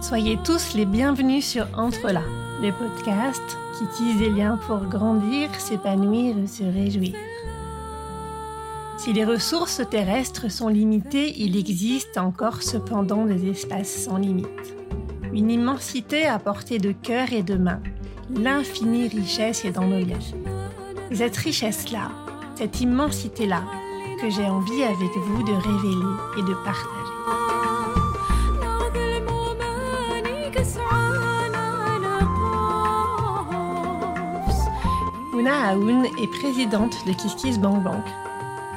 Soyez tous les bienvenus sur Entre là, le podcast qui tisse des liens pour grandir, s'épanouir et se réjouir. Si les ressources terrestres sont limitées, il existe encore cependant des espaces sans limite. Une immensité à portée de cœur et de main. L'infinie richesse est dans nos liens. Cette richesse-là, cette immensité-là, que j'ai envie avec vous de révéler et de partager. Mouna Aoun est présidente de Kiskis Bank Bank,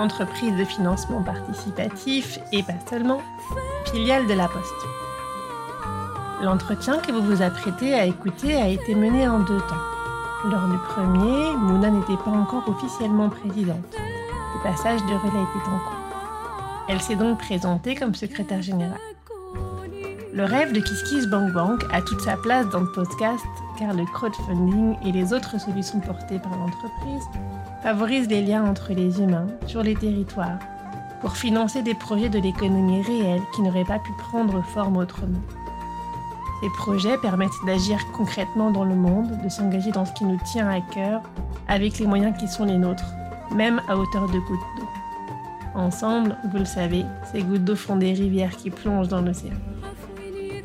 entreprise de financement participatif et pas seulement, filiale de la Poste. L'entretien que vous vous apprêtez à écouter a été mené en deux temps. Lors du premier, Mouna n'était pas encore officiellement présidente. Le passage de relais était en cours. Elle s'est donc présentée comme secrétaire générale. Le rêve de Kiskis Bank Bank a toute sa place dans le podcast car le crowdfunding et les autres solutions portées par l'entreprise favorisent les liens entre les humains sur les territoires pour financer des projets de l'économie réelle qui n'auraient pas pu prendre forme autrement. Ces projets permettent d'agir concrètement dans le monde, de s'engager dans ce qui nous tient à cœur avec les moyens qui sont les nôtres, même à hauteur de gouttes d'eau. Ensemble, vous le savez, ces gouttes d'eau font des rivières qui plongent dans l'océan.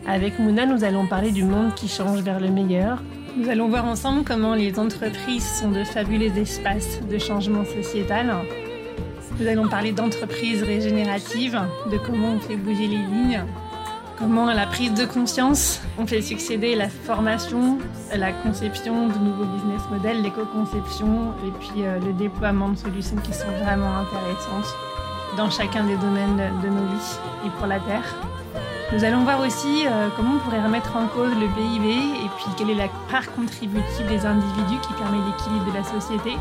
Avec Mouna, nous allons parler du monde qui change vers le meilleur. Nous allons voir ensemble comment les entreprises sont de fabuleux espaces de changement sociétal. Nous allons parler d'entreprises régénératives, de comment on fait bouger les lignes, comment à la prise de conscience on fait succéder la formation, la conception de nouveaux business models, l'éco-conception et puis euh, le déploiement de solutions qui sont vraiment intéressantes dans chacun des domaines de nos vies et pour la Terre. Nous allons voir aussi euh, comment on pourrait remettre en cause le PIB et puis quelle est la part contributive des individus qui permet l'équilibre de la société.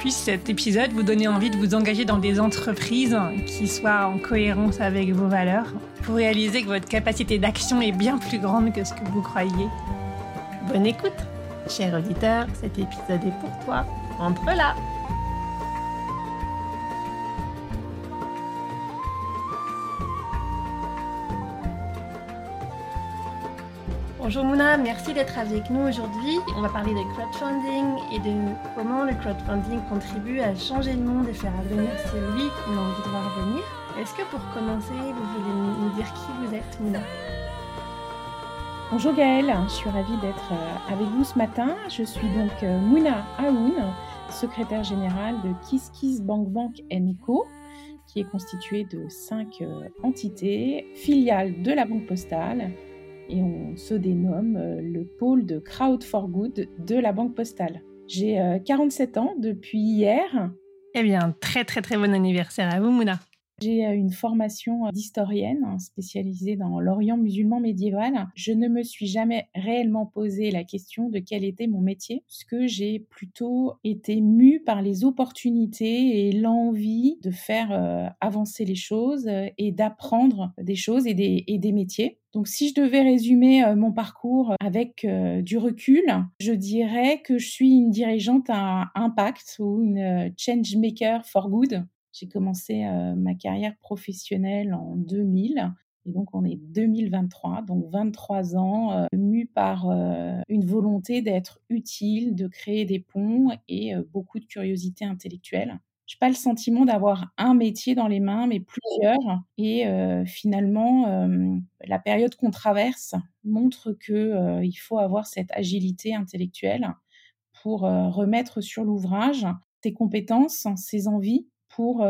Puisse cet épisode vous donner envie de vous engager dans des entreprises qui soient en cohérence avec vos valeurs pour réaliser que votre capacité d'action est bien plus grande que ce que vous croyez. Bonne écoute, cher auditeur, cet épisode est pour toi. Entre là! Bonjour Mouna, merci d'être avec nous aujourd'hui. On va parler de crowdfunding et de comment le crowdfunding contribue à changer le monde et faire advenir celui qu'on a envie de voir venir. Est-ce que pour commencer, vous voulez nous dire qui vous êtes, Mouna? Bonjour Gaëlle, je suis ravie d'être euh, avec vous ce matin. Je suis donc euh, Mouna Aoun, secrétaire générale de Kiss Bank Bank Co qui est constituée de cinq euh, entités, filiales de la Banque Postale, et on se dénomme euh, le pôle de Crowd for Good de la Banque Postale. J'ai 47 euh, ans depuis hier. Eh bien, très très très bon anniversaire à vous, Mouna. J'ai euh, une formation d'historienne hein, spécialisée dans l'Orient musulman médiéval. Je ne me suis jamais réellement posé la question de quel était mon métier, puisque j'ai plutôt été mue par les opportunités et l'envie de faire avancer les choses et d'apprendre des choses et des, et des métiers. Donc si je devais résumer euh, mon parcours avec euh, du recul, je dirais que je suis une dirigeante à impact ou une euh, change maker for good. J'ai commencé ma carrière professionnelle en 2000 et donc on est 2023, donc 23 ans, mu par une volonté d'être utile, de créer des ponts et beaucoup de curiosité intellectuelle n'ai pas le sentiment d'avoir un métier dans les mains, mais plusieurs. Et euh, finalement, euh, la période qu'on traverse montre que euh, il faut avoir cette agilité intellectuelle pour remettre sur l'ouvrage ses compétences, ses envies, pour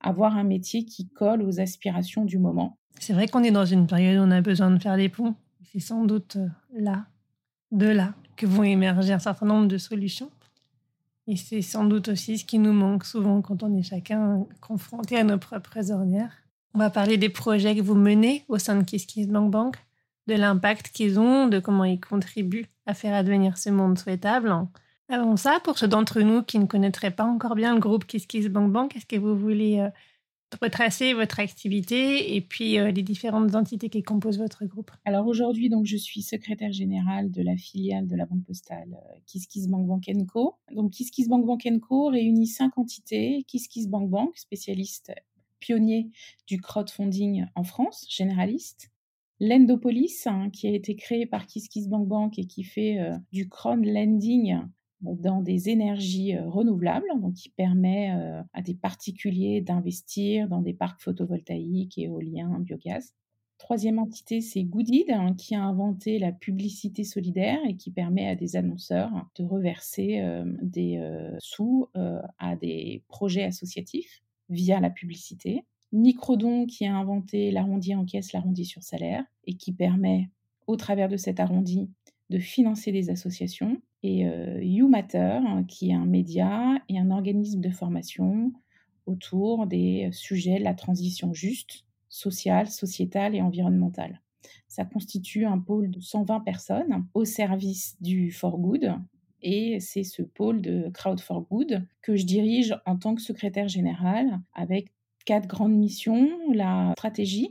avoir un métier qui colle aux aspirations du moment. C'est vrai qu'on est dans une période où on a besoin de faire des ponts. C'est sans doute là, de là, que vont émerger un certain nombre de solutions. Et c'est sans doute aussi ce qui nous manque souvent quand on est chacun confronté à nos propres ornières. On va parler des projets que vous menez au sein de Kiss Bank Bank, de l'impact qu'ils ont, de comment ils contribuent à faire advenir ce monde souhaitable. Avant ça, pour ceux d'entre nous qui ne connaîtraient pas encore bien le groupe Kiss Bank Bank, est-ce que vous voulez euh, retracer votre activité et puis euh, les différentes entités qui composent votre groupe. Alors aujourd'hui, donc je suis secrétaire générale de la filiale de la Banque Postale euh, KissKissBank Bank Co. Donc KissKissBank Bank Co réunit cinq entités KissKissBank Bank, spécialiste pionnier du crowdfunding en France, généraliste. L'Endopolis, hein, qui a été créé par KissKissBank Bank et qui fait euh, du crowdlending dans des énergies renouvelables, qui permet à des particuliers d'investir dans des parcs photovoltaïques, éoliens, biogaz. Troisième entité, c'est Goodid, hein, qui a inventé la publicité solidaire et qui permet à des annonceurs de reverser des sous à des projets associatifs via la publicité. Microdon, qui a inventé l'arrondi en caisse, l'arrondi sur salaire, et qui permet, au travers de cet arrondi, de financer des associations. Et euh, YouMatter, hein, qui est un média et un organisme de formation autour des sujets de la transition juste, sociale, sociétale et environnementale. Ça constitue un pôle de 120 personnes au service du For Good, et c'est ce pôle de Crowd for Good que je dirige en tant que secrétaire général avec quatre grandes missions, la stratégie,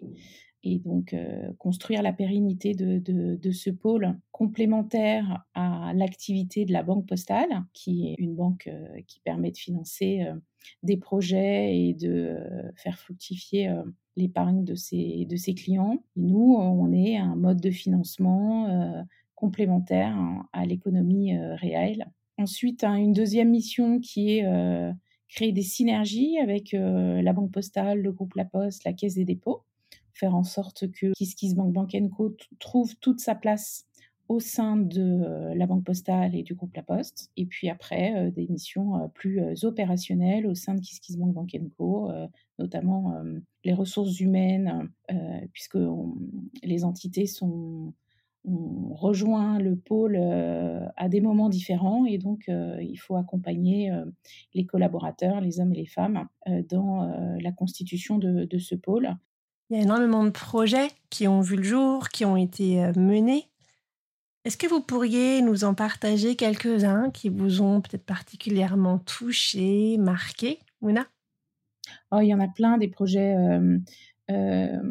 et donc construire la pérennité de, ce pôle complémentaire à l'activité de la banque postale, qui est une banque qui permet de financer des projets et de faire fructifier l'épargne de ses, clients. Nous, on est un mode de financement complémentaire à l'économie réelle. Ensuite, hein, une deuxième mission qui est créer des synergies avec la Banque Postale, le groupe La Poste, la Caisse des dépôts faire en sorte que KissKissBank Bank Co trouve toute sa place au sein de euh, la Banque Postale et du groupe La Poste. Et puis après, euh, des missions euh, plus opérationnelles au sein de KissKissBank Bank Co, notamment les ressources humaines, puisque les entités sont on rejoint le pôle à des moments différents et donc il faut accompagner les collaborateurs, les hommes et les femmes, dans la constitution de, ce pôle. Il y a énormément de projets qui ont vu le jour, qui ont été euh, menés. Est-ce que vous pourriez nous en partager quelques-uns qui vous ont peut-être particulièrement touché, marqué, Mouna? Oh, Il y en a plein des projets. Euh, euh,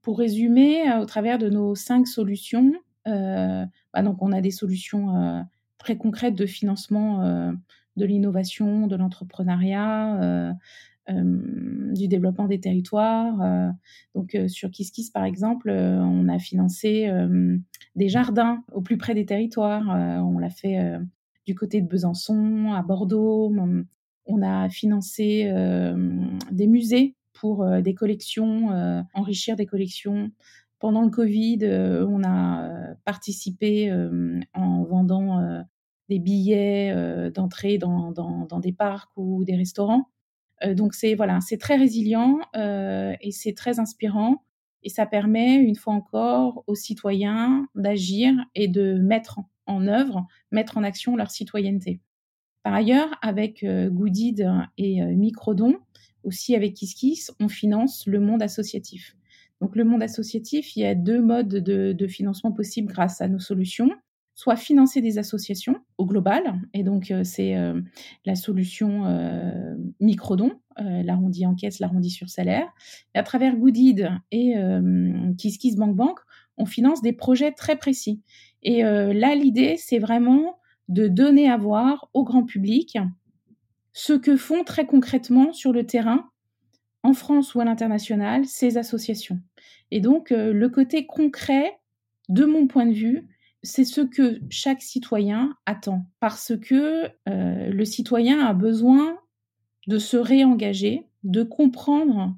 pour résumer, au travers de nos cinq solutions, bah donc on a des solutions très concrètes de financement de l'innovation, de l'entrepreneuriat, du développement des territoires. Euh, donc euh, sur KissKiss, par exemple, euh, on a financé des jardins au plus près des territoires. on l'a fait du côté de Besançon, à Bordeaux. On a financé des musées pour des collections, enrichir des collections. Pendant le Covid, on a participé en vendant des billets d'entrée dans, des parcs ou des restaurants. Euh, donc c'est voilà, c'est très résilient euh, et c'est très inspirant et ça permet une fois encore aux citoyens d'agir et de mettre en œuvre, mettre en action leur citoyenneté. Par ailleurs, avec euh, Goodid et Microdon, aussi avec KissKiss, on finance le monde associatif. Donc le monde associatif, il y a deux modes de financement possibles grâce à nos solutions soit financer des associations au global, et donc euh, c'est euh, la solution euh, microdon, l'arrondi en caisse, l'arrondi sur salaire. Et à travers Goodid et KissKiss Bank Bank, on finance des projets très précis. Et là, l'idée, c'est vraiment de donner à voir au grand public ce que font très concrètement sur le terrain, en France ou à l'international, ces associations. Et donc, le côté concret, de mon point de vue, c'est ce que chaque citoyen attend, parce que euh, le citoyen a besoin de se réengager, de comprendre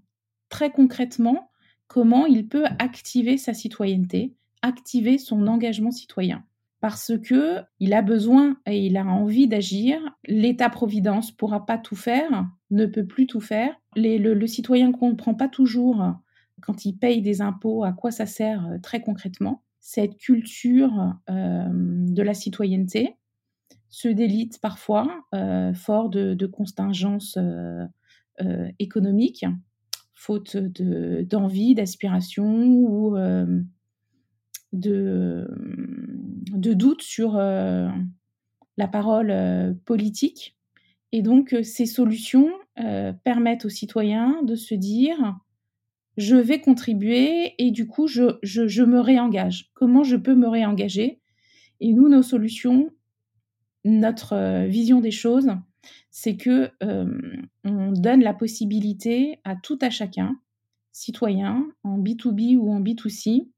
très concrètement comment il peut activer sa citoyenneté, activer son engagement citoyen. Parce que il a besoin et il a envie d'agir. L'État-providence pourra pas tout faire, ne peut plus tout faire. le, le, citoyen comprend pas toujours quand il paye des impôts à quoi ça sert euh, très concrètement cette culture euh, de la citoyenneté se délite parfois, euh, fort de, contingences euh, économiques, faute d'envie, d'aspiration ou de, de doute sur la parole politique. Et donc, ces solutions, permettent aux citoyens de se dire je vais contribuer et du coup, je, me réengage. Comment je peux me réengager? Et nous, nos solutions, notre euh, vision des choses, c'est que euh, on donne la possibilité à tout à chacun, citoyen, en B2B ou en B2C,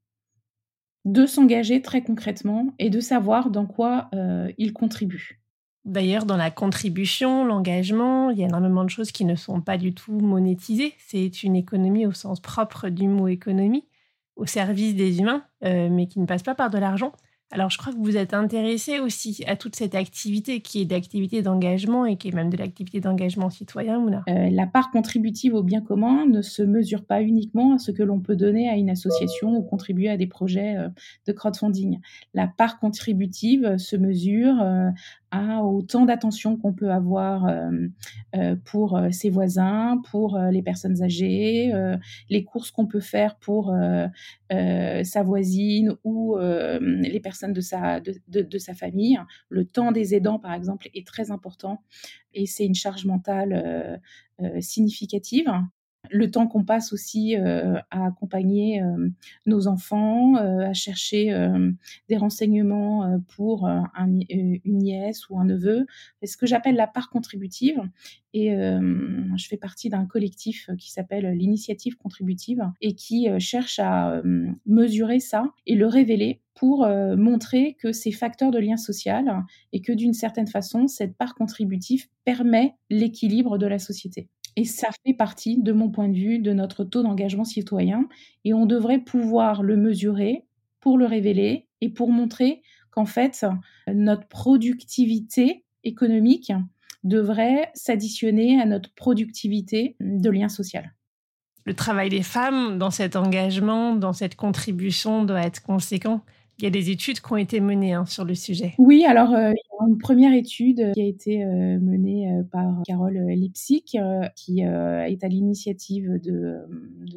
de s'engager très concrètement et de savoir dans quoi euh, il contribue. D'ailleurs, dans la contribution, l'engagement, il y a énormément de choses qui ne sont pas du tout monétisées. C'est une économie au sens propre du mot économie, au service des humains, euh, mais qui ne passe pas par de l'argent. Alors, je crois que vous êtes intéressé aussi à toute cette activité qui est d'activité d'engagement et qui est même de l'activité d'engagement citoyen. Euh, la part contributive au bien commun ne se mesure pas uniquement à ce que l'on peut donner à une association ou contribuer à des projets euh, de crowdfunding. La part contributive se mesure à autant d'attention qu'on peut avoir euh, euh, pour euh, ses voisins, pour les personnes âgées, les courses qu'on peut faire pour sa voisine ou les personnes de sa, de, sa famille. Le temps des aidants, par exemple, est très important et c'est une charge mentale significative le temps qu'on passe aussi euh, à accompagner euh, nos enfants, euh, à chercher des renseignements pour une nièce ou un neveu. C'est ce que j'appelle la part contributive. Et je fais partie d'un collectif qui s'appelle l'initiative contributive et qui cherche à mesurer ça et le révéler pour montrer que c'est facteur de lien social et que d'une certaine façon, cette part contributive permet l'équilibre de la société. Et ça fait partie, de mon point de vue, de notre taux d'engagement citoyen. Et on devrait pouvoir le mesurer pour le révéler et pour montrer qu'en fait, notre productivité économique devrait s'additionner à notre productivité de lien social. Le travail des femmes dans cet engagement, dans cette contribution doit être conséquent. Il y a des études qui ont été menées hein, sur le sujet. Oui, alors euh, une première étude qui a été euh, menée euh, par Carole Lipsick, qui est à l'initiative de,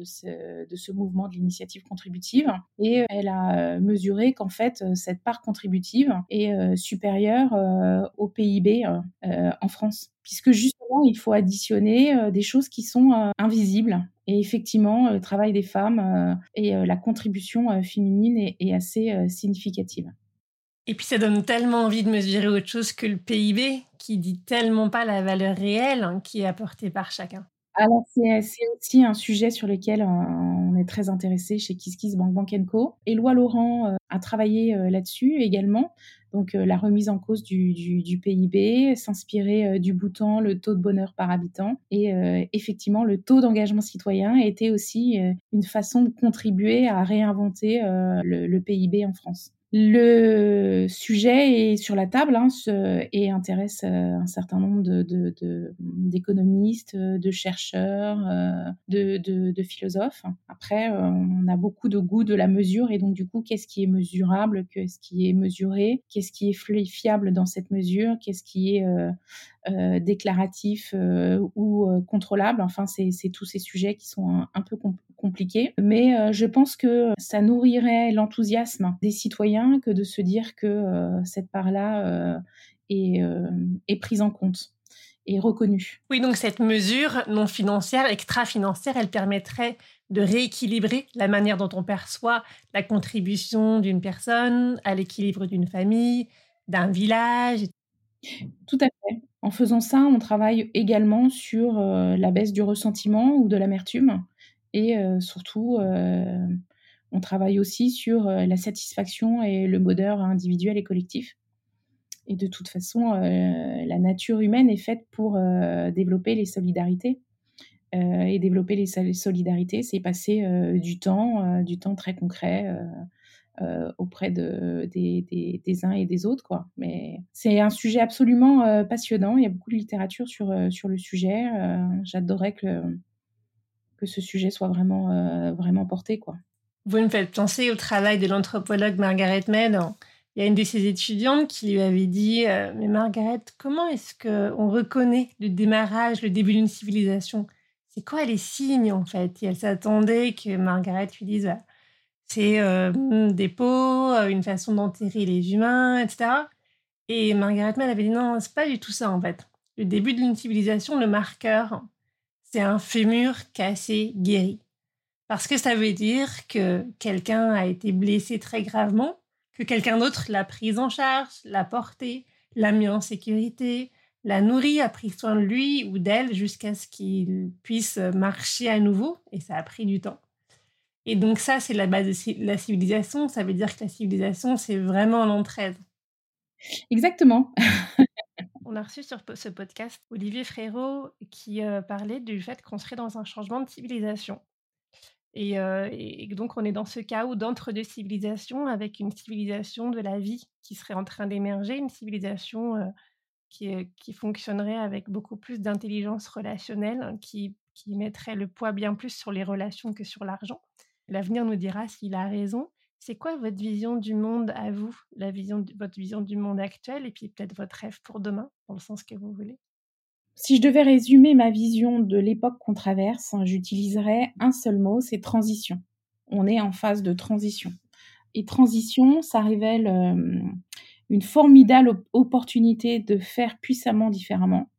ce, mouvement de l'initiative contributive. Et elle a mesuré qu'en fait, cette part contributive est supérieure au PIB en France puisque justement, il faut additionner des choses qui sont invisibles et effectivement, le travail des femmes euh, et euh, la contribution euh, féminine est, assez significative. Et puis ça donne tellement envie de mesurer autre chose que le PIB, qui dit tellement pas la valeur réelle hein, qui est apportée par chacun. Alors, c'est aussi un sujet sur lequel on est très intéressé chez KissKiss Bank Bank Co. Éloi Laurent a travaillé là-dessus également donc euh, la remise en cause du, PIB, s'inspirer euh, du bouton, le taux de bonheur par habitant. Et euh, effectivement, le taux d'engagement citoyen était aussi une façon de contribuer à réinventer le, PIB en France. Le sujet est sur la table hein, et intéresse un certain nombre d'économistes, de, de, chercheurs, de, de, philosophes. Après, on a beaucoup de goût de la mesure et donc du coup, qu'est-ce qui est mesurable, qu'est-ce qui est mesuré, qu'est-ce qui est fiable dans cette mesure, qu'est-ce qui est euh, euh, déclaratif euh, ou contrôlable. Enfin, c'est tous ces sujets qui sont un, peu compliqués. Mais je pense que ça nourrirait l'enthousiasme des citoyens que de se dire que cette part-là est, est prise en compte et reconnue. Oui, donc cette mesure non financière, extra-financière, elle permettrait de rééquilibrer la manière dont on perçoit la contribution d'une personne à l'équilibre d'une famille, d'un village. Tout à fait. En faisant ça, on travaille également sur euh, la baisse du ressentiment ou de l'amertume et euh, surtout, euh, on travaille aussi sur la satisfaction et le bonheur individuel et collectif. Et de toute façon, la nature humaine est faite pour développer les solidarités. Et développer les solidarités, c'est passer du temps, du temps très concret auprès de, des, uns et des autres. Quoi. Mais c'est un sujet absolument passionnant. Il y a beaucoup de littérature sur, sur le sujet. J'adorerais que, que ce sujet soit vraiment, vraiment porté. Quoi. Vous me faites penser au travail de l'anthropologue Margaret Mead. Il y a une de ses étudiantes qui lui avait dit Mais Margaret, comment est-ce qu'on reconnaît le démarrage, le début d'une civilisation? C'est quoi les signes en fait? Et elle s'attendait que Margaret lui dise bah, c'est euh, des pots, euh, une façon d'enterrer les humains, etc. Et Margaret Mead avait dit non, c'est pas du tout ça en fait. Le début d'une civilisation, le marqueur, c'est un fémur cassé guéri. Parce que ça veut dire que quelqu'un a été blessé très gravement, que quelqu'un d'autre l'a prise en charge, l'a porté, l'a mis en sécurité, l'a nourri, a pris soin de lui ou d'elle jusqu'à ce qu'il puisse marcher à nouveau. Et ça a pris du temps. Et donc ça, c'est la base de la civilisation. Ça veut dire que la civilisation, c'est vraiment l'entraide. Exactement. On a reçu sur ce podcast Olivier Frérot qui euh, parlait du fait qu'on serait dans un changement de civilisation. Et, euh, et, donc on est dans ce chaos d'entre-deux civilisations avec une civilisation de la vie qui serait en train d'émerger, une civilisation euh, qui, qui, fonctionnerait avec beaucoup plus d'intelligence relationnelle, qui, qui mettrait le poids bien plus sur les relations que sur l'argent. L'avenir nous dira s'il a raison. C'est quoi votre vision du monde à vous, la vision, votre vision du monde actuel et puis peut-être votre rêve pour demain, dans le sens que vous voulez? Si je devais résumer ma vision de l'époque qu'on traverse, hein, j'utiliserais un seul mot, c'est transition. On est en phase de transition. Et transition, ça révèle une formidable opportunité de faire puissamment différemment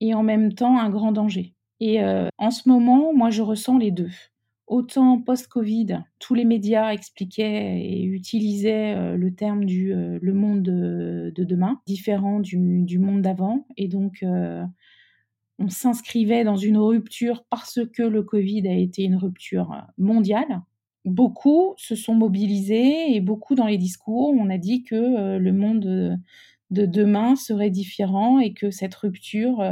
et en même temps un grand danger. Et en ce moment, moi, je ressens les deux. Autant post-Covid, tous les médias expliquaient et utilisaient euh, le terme du euh, le monde de, demain, différent du, monde d'avant. Et donc, euh, on s'inscrivait dans une rupture parce que le Covid a été une rupture mondiale. Beaucoup se sont mobilisés et beaucoup dans les discours, on a dit que le monde de demain serait différent et que cette rupture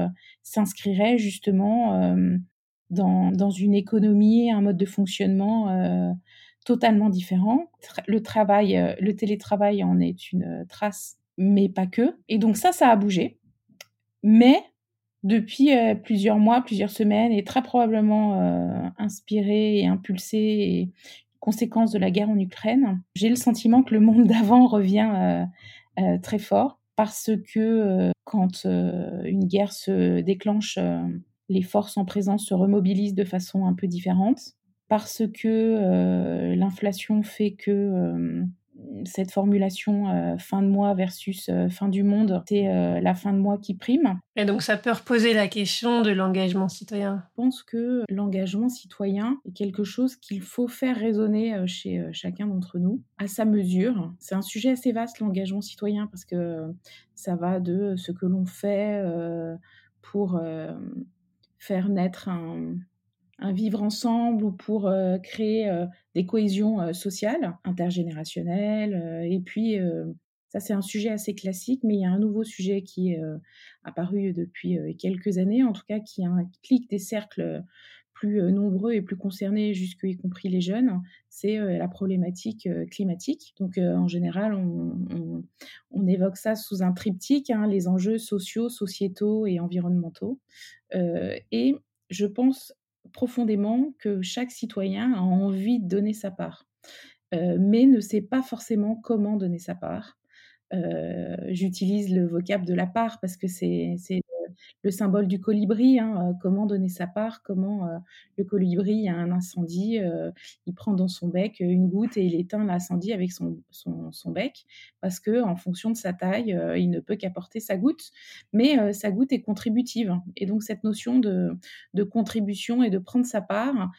s'inscrirait justement dans, une économie, un mode de fonctionnement euh, totalement différent. Le travail, euh, le télétravail en est une trace, mais pas que. Et donc ça, ça a bougé. Mais depuis euh, plusieurs mois, plusieurs semaines, et très probablement inspiré et impulsé et conséquence de la guerre en Ukraine, j'ai le sentiment que le monde d'avant revient très fort parce que quand une guerre se déclenche les forces en présence se remobilisent de façon un peu différente parce que euh, l'inflation fait que euh, cette formulation euh, fin de mois versus fin du monde, c'est la fin de mois qui prime. Et donc ça peut reposer la question de l'engagement citoyen. Je pense que l'engagement citoyen est quelque chose qu'il faut faire résonner chez chacun d'entre nous à sa mesure. C'est un sujet assez vaste l'engagement citoyen parce que ça va de ce que l'on fait pour faire naître un, vivre ensemble ou pour créer des cohésions sociales, intergénérationnelles. et puis, ça, c'est un sujet assez classique, mais il y a un nouveau sujet qui est apparu depuis quelques années, en tout cas, qui implique des cercles plus nombreux et plus concernés, jusque y compris les jeunes, c'est la problématique climatique. Donc en général, on, évoque ça sous un triptyque, hein, les enjeux sociaux, sociétaux et environnementaux. et je pense profondément que chaque citoyen a envie de donner sa part, mais ne sait pas forcément comment donner sa part. J'utilise le vocable de la part parce que c'est le symbole du colibri, hein, euh, comment donner sa part, comment euh, le colibri a un incendie, euh, il prend dans son bec une goutte et il éteint l'incendie avec son, son, bec, parce que en fonction de sa taille, il ne peut qu'apporter sa goutte, mais sa goutte est contributive. Et donc cette notion de, de contribution et de prendre sa part,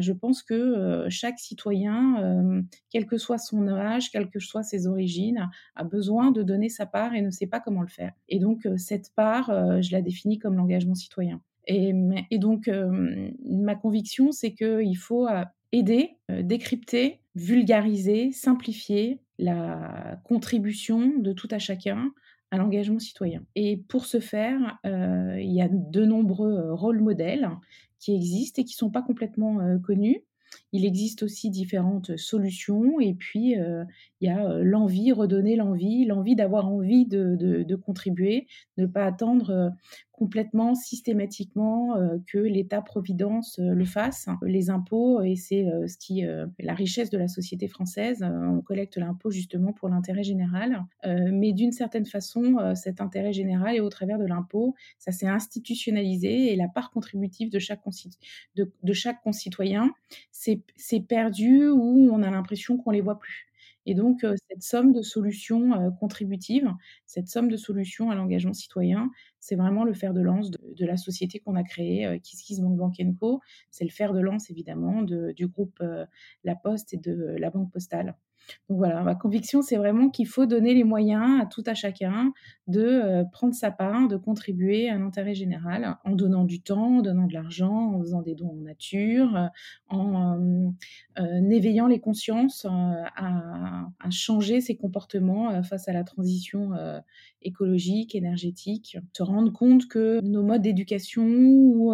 je pense que chaque citoyen, quel que soit son âge, quelles que soient ses origines, a besoin de donner sa part et ne sait pas comment le faire. Et donc cette part, je la définis comme l'engagement citoyen. Et, donc, euh, ma conviction, c'est qu'il faut euh, aider, euh, décrypter, vulgariser, simplifier la contribution de tout à chacun à l'engagement citoyen. Et pour ce faire, il y a de nombreux rôles modèles qui existent et qui ne sont pas complètement connus. Il existe aussi différentes solutions et puis euh, il y a euh, l'envie, redonner l'envie, l'envie d'avoir envie de, contribuer, ne pas attendre euh, complètement systématiquement que l'État-providence le fasse. Les impôts, et c'est ce qui la richesse de la société française, on collecte l'impôt justement pour l'intérêt général, mais d'une certaine façon, cet intérêt général et au travers de l'impôt, ça s'est institutionnalisé et la part contributive de chaque, de, chaque concitoyen c'est perdu ou on a l'impression qu'on les voit plus. Et donc, cette somme de solutions contributives, cette somme de solutions à l'engagement citoyen, c'est vraiment le fer de lance de, la société qu'on a créée, Co. C'est le fer de lance, évidemment, du groupe La Poste et de la Banque Postale. Donc voilà, ma conviction, c'est vraiment qu'il faut donner les moyens à tout à chacun de euh, prendre sa part, de contribuer à l'intérêt général en donnant du temps, en donnant de l'argent, en faisant des dons en nature, euh, en euh, éveillant les consciences à, changer ses comportements face à la transition écologique, énergétique, se rendre compte que nos modes d'éducation ou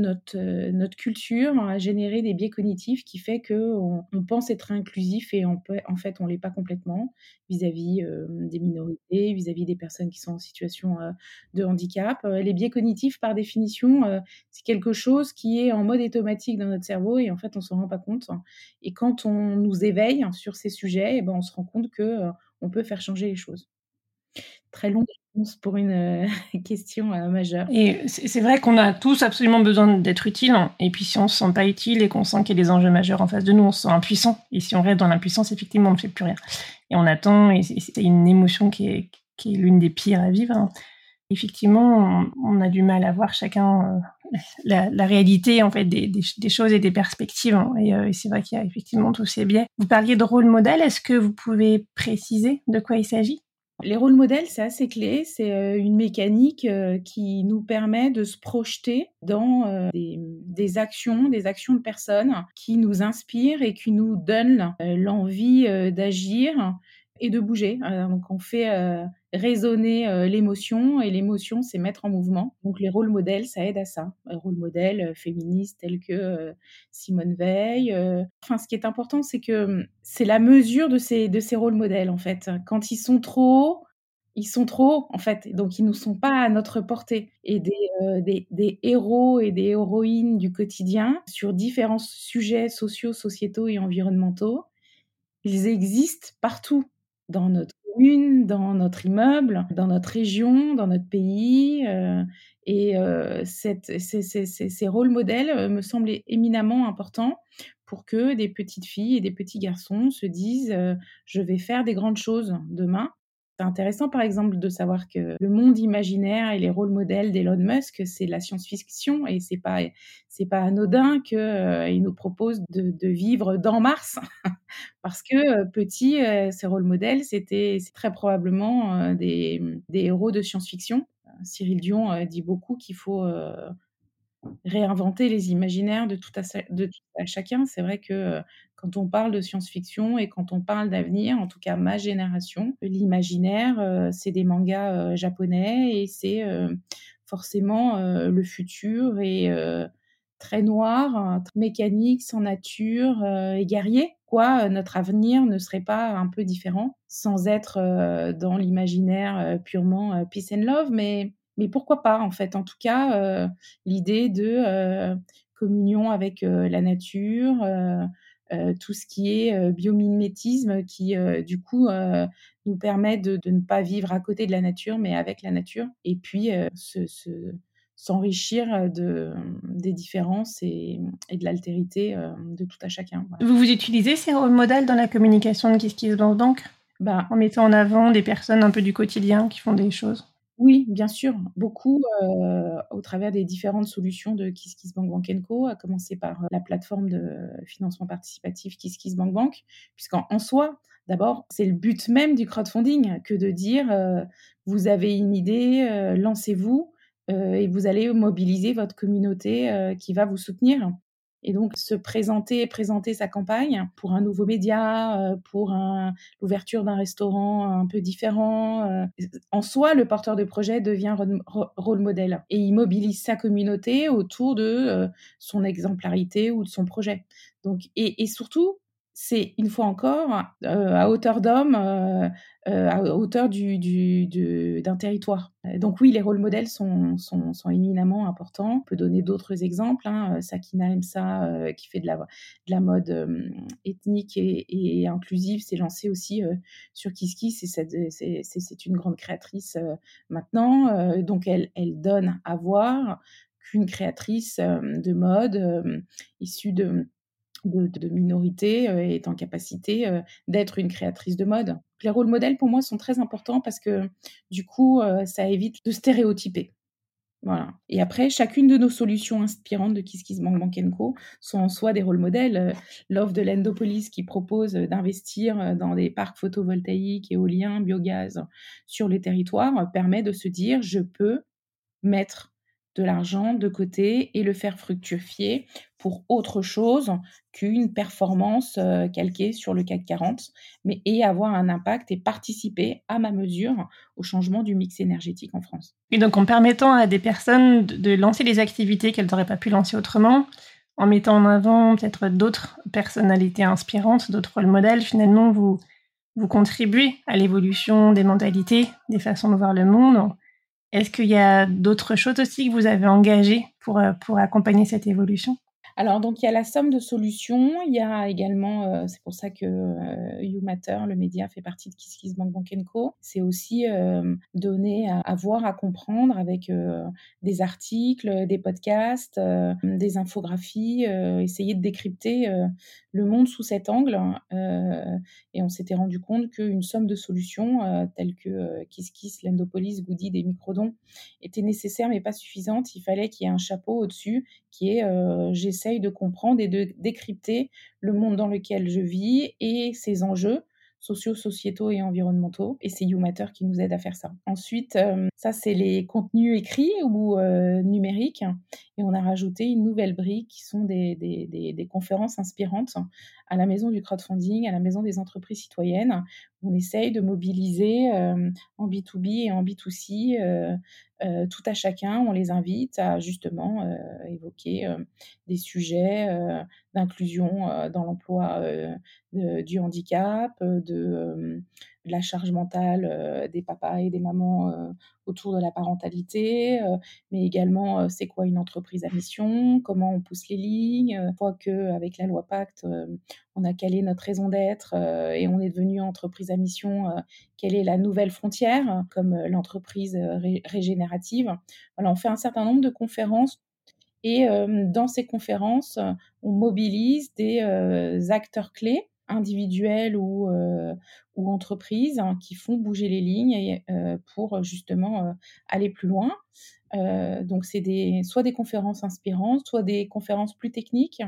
notre, notre culture a généré des biais cognitifs qui fait qu'on on pense être inclusif et en fait on l'est pas complètement vis-à-vis des minorités, vis-à-vis des personnes qui sont en situation de handicap. les biais cognitifs, par définition, c'est quelque chose qui est en mode automatique dans notre cerveau et en fait on s'en rend pas compte. Et quand on nous éveille sur ces sujets, et eh ben, on se rend compte que on peut faire changer les choses. Très longue réponse pour une euh, question euh, majeure. Et c'est vrai qu'on a tous absolument besoin d'être utiles. Hein. Et puis si on ne se sent pas utile et qu'on sent qu'il y a des enjeux majeurs en face de nous, on se sent impuissant. Et si on reste dans l'impuissance, effectivement, on ne fait plus rien. Et on attend, et c'est une émotion qui est, qui est l'une des pires à vivre. Hein. Effectivement, on, a du mal à voir chacun euh, la, réalité en fait des, des, choses et des perspectives. Hein. Et c'est vrai qu'il y a effectivement tous ces biais. Vous parliez de rôle modèle. Est-ce que vous pouvez préciser de quoi il s'agit? Les rôles modèles, c'est assez clé. C'est euh, une mécanique euh, qui nous permet de se projeter dans euh, des, actions, des actions de personnes qui nous inspirent et qui nous donnent l'envie d'agir et de bouger. Euh, donc on fait euh, résonner euh, l'émotion et l'émotion c'est mettre en mouvement. Donc les rôles modèles ça aide à ça. Les rôles modèles féministes tels que Simone Veil. Enfin ce qui est important c'est que hum, c'est la mesure de ces de ces rôles modèles en fait. Quand ils sont trop ils sont trop en fait, donc ils ne sont pas à notre portée. Et des, des, des, héros et des héroïnes du quotidien sur différents sujets sociaux, sociétaux et environnementaux, ils existent partout dans notre commune, dans notre immeuble, dans notre région, dans notre pays. Euh, et euh, ces, rôles modèles euh, me semblent éminemment importants pour que des petites filles et des petits garçons se disent je vais faire des grandes choses demain c'est intéressant, par exemple, de savoir que le monde imaginaire et les rôles modèles d'Elon Musk, c'est la science-fiction et c'est pas c'est pas anodin qu'il euh, nous propose de, vivre dans Mars, parce que euh, petit, euh, ces rôles modèles, c'était très probablement des, des, héros de science-fiction. Cyril Dion dit beaucoup qu'il faut réinventer les imaginaires de tout à, chacun. C'est vrai que quand on parle de science-fiction et quand on parle d'avenir, en tout cas ma génération, l'imaginaire, euh, c'est des mangas euh, japonais et c'est euh, forcément le futur et très noir, hein, mécanique, sans nature et guerrier. Quoi, notre avenir ne serait pas un peu différent sans être dans l'imaginaire purement peace and love, mais mais pourquoi pas en fait En tout cas, l'idée de communion avec la nature, euh, tout ce qui est euh, biomimétisme qui, euh, du coup, nous permet de, ne pas vivre à côté de la nature, mais avec la nature. Et puis, s'enrichir de, des différences et, de l'altérité de tout à chacun. Vous vous utilisez ces rôles modèles dans la communication de Kiss Kiss donc bah, en mettant en avant des personnes un peu du quotidien qui font des choses? Oui, bien sûr, beaucoup au travers des différentes solutions de KissKissBankBank Bank Co, à commencer par la plateforme de financement participatif KissKissBankBank, Bank, puisqu'en en soi, d'abord, c'est le but même du crowdfunding que de dire vous avez une idée, lancez-vous et vous allez mobiliser votre communauté qui va vous soutenir. Et donc, se présenter, présenter sa campagne pour un nouveau média, euh, pour l'ouverture d'un restaurant un peu différent. Euh, en soi, le porteur de projet devient rôle modèle et il mobilise sa communauté autour de euh, son exemplarité ou de son projet. Donc, et, et surtout, c'est une fois encore à hauteur d'homme, à hauteur du, du, d'un territoire. Donc oui, les rôles modèles sont, sont, sont éminemment importants. On peut donner d'autres exemples. Hein. Sakina Emsa, qui fait de la, de la mode ethnique et, et inclusive, s'est lancée aussi sur c'est, c'est, une grande créatrice maintenant. donc elle, elle donne à voir qu'une créatrice de mode issue de de, minorité est en capacité d'être une créatrice de mode. Les rôles modèles, pour moi, sont très importants parce que du coup, ça évite de stéréotyper. Voilà. Et après, chacune de nos solutions inspirantes de Kiss Bank Co sont en soi des rôles modèles. Euh, l'offre de l'Endopolis qui propose d'investir euh, dans des parcs photovoltaïques, éoliens, biogaz sur le territoire permet de se dire je peux mettre de l'argent de côté et le faire fructifier pour autre chose qu'une performance euh, calquée sur le CAC 40, mais et avoir un impact et participer à ma mesure au changement du mix énergétique en France. Et donc en permettant à des personnes de, lancer des activités qu'elles n'auraient pas pu lancer autrement, en mettant en avant peut-être d'autres personnalités inspirantes, d'autres rôles modèles, finalement vous, vous contribuez à l'évolution des mentalités, des façons de voir le monde est-ce qu'il y a d'autres choses aussi que vous avez engagées pour, euh, pour accompagner cette évolution? Alors, donc, il y a la somme de solutions. Il y a également, euh, c'est pour ça que euh, You Matter, le média, fait partie de Kiss Kiss Bank Co. C'est aussi euh, donner à, voir, à comprendre avec des articles, des podcasts, des infographies, essayer de décrypter le monde sous cet angle. et on s'était rendu compte qu'une somme de solutions telles que Kiss Kiss, Lendopolis, Goody, des microdons était nécessaire mais pas suffisante. Il fallait qu'il y ait un chapeau au-dessus qui est j'essaie de comprendre et de décrypter le monde dans lequel je vis et ses enjeux sociaux, sociétaux et environnementaux. Et c'est YouMatter qui nous aide à faire ça. Ensuite, euh, ça, c'est les contenus écrits ou euh, numériques. Et on a rajouté une nouvelle brique qui sont des, des, conférences inspirantes à la maison du crowdfunding, à la maison des entreprises citoyennes. On essaye de mobiliser euh, en B2B et en B2C tout à chacun. On les invite à justement évoquer des sujets d'inclusion dans l'emploi du handicap, de la charge mentale des papas et des mamans autour de la parentalité, mais également c'est quoi une entreprise à mission, comment on pousse les lignes. Une fois qu'avec la loi Pacte, on a calé notre raison d'être et on est devenu entreprise à mission, quelle est la nouvelle frontière, comme l'entreprise régénérative. Voilà, on fait un certain nombre de conférences et dans ces conférences, on mobilise des acteurs clés individuels ou, ou entreprises hein, qui font bouger les lignes pour justement aller plus loin. donc c'est des, soit des conférences inspirantes, soit des conférences plus techniques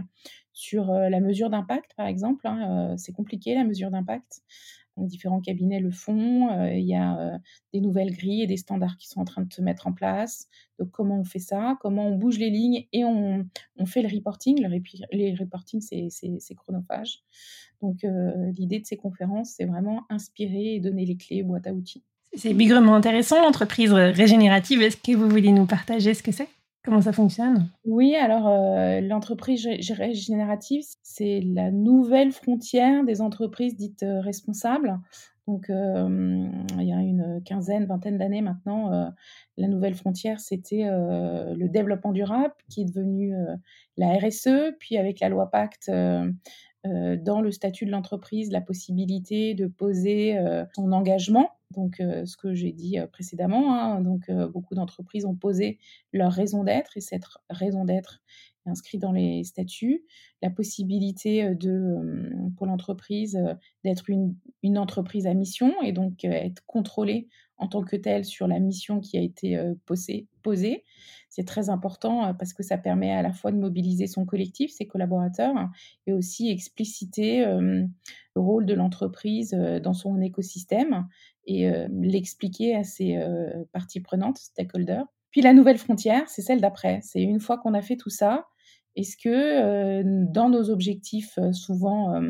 sur la mesure d'impact, par exemple. Hein, c'est compliqué la mesure d'impact différents cabinets le font. Euh, il y a euh, des nouvelles grilles et des standards qui sont en train de se mettre en place. Donc, comment on fait ça? Comment on bouge les lignes et on, fait le reporting? Le les reporting, c'est chronophage. Donc, euh, l'idée de ces conférences, c'est vraiment inspirer et donner les clés boîte à outils. C'est bigrement intéressant, l'entreprise régénérative. Est-ce que vous voulez nous partager ce que c'est? Comment ça fonctionne? Oui, alors euh, l'entreprise régénérative, c'est la nouvelle frontière des entreprises dites euh, responsables. Donc, euh, il y a une quinzaine, vingtaine d'années maintenant, la nouvelle frontière, c'était le développement durable qui est devenu la RSE. Puis, avec la loi Pacte, dans le statut de l'entreprise, la possibilité de poser son engagement donc ce que j'ai dit précédemment. Hein, donc beaucoup d'entreprises ont posé leur raison d'être et cette raison d'être est inscrite dans les statuts. La possibilité de, pour l'entreprise d'être une, entreprise à mission et donc être contrôlée en tant que telle sur la mission qui a été posée. posée. C'est très important parce que ça permet à la fois de mobiliser son collectif, ses collaborateurs, et aussi expliciter le rôle de l'entreprise dans son écosystème et l'expliquer à ses parties prenantes, stakeholders. Puis la nouvelle frontière, c'est celle d'après. C'est une fois qu'on a fait tout ça, est-ce que dans nos objectifs souvent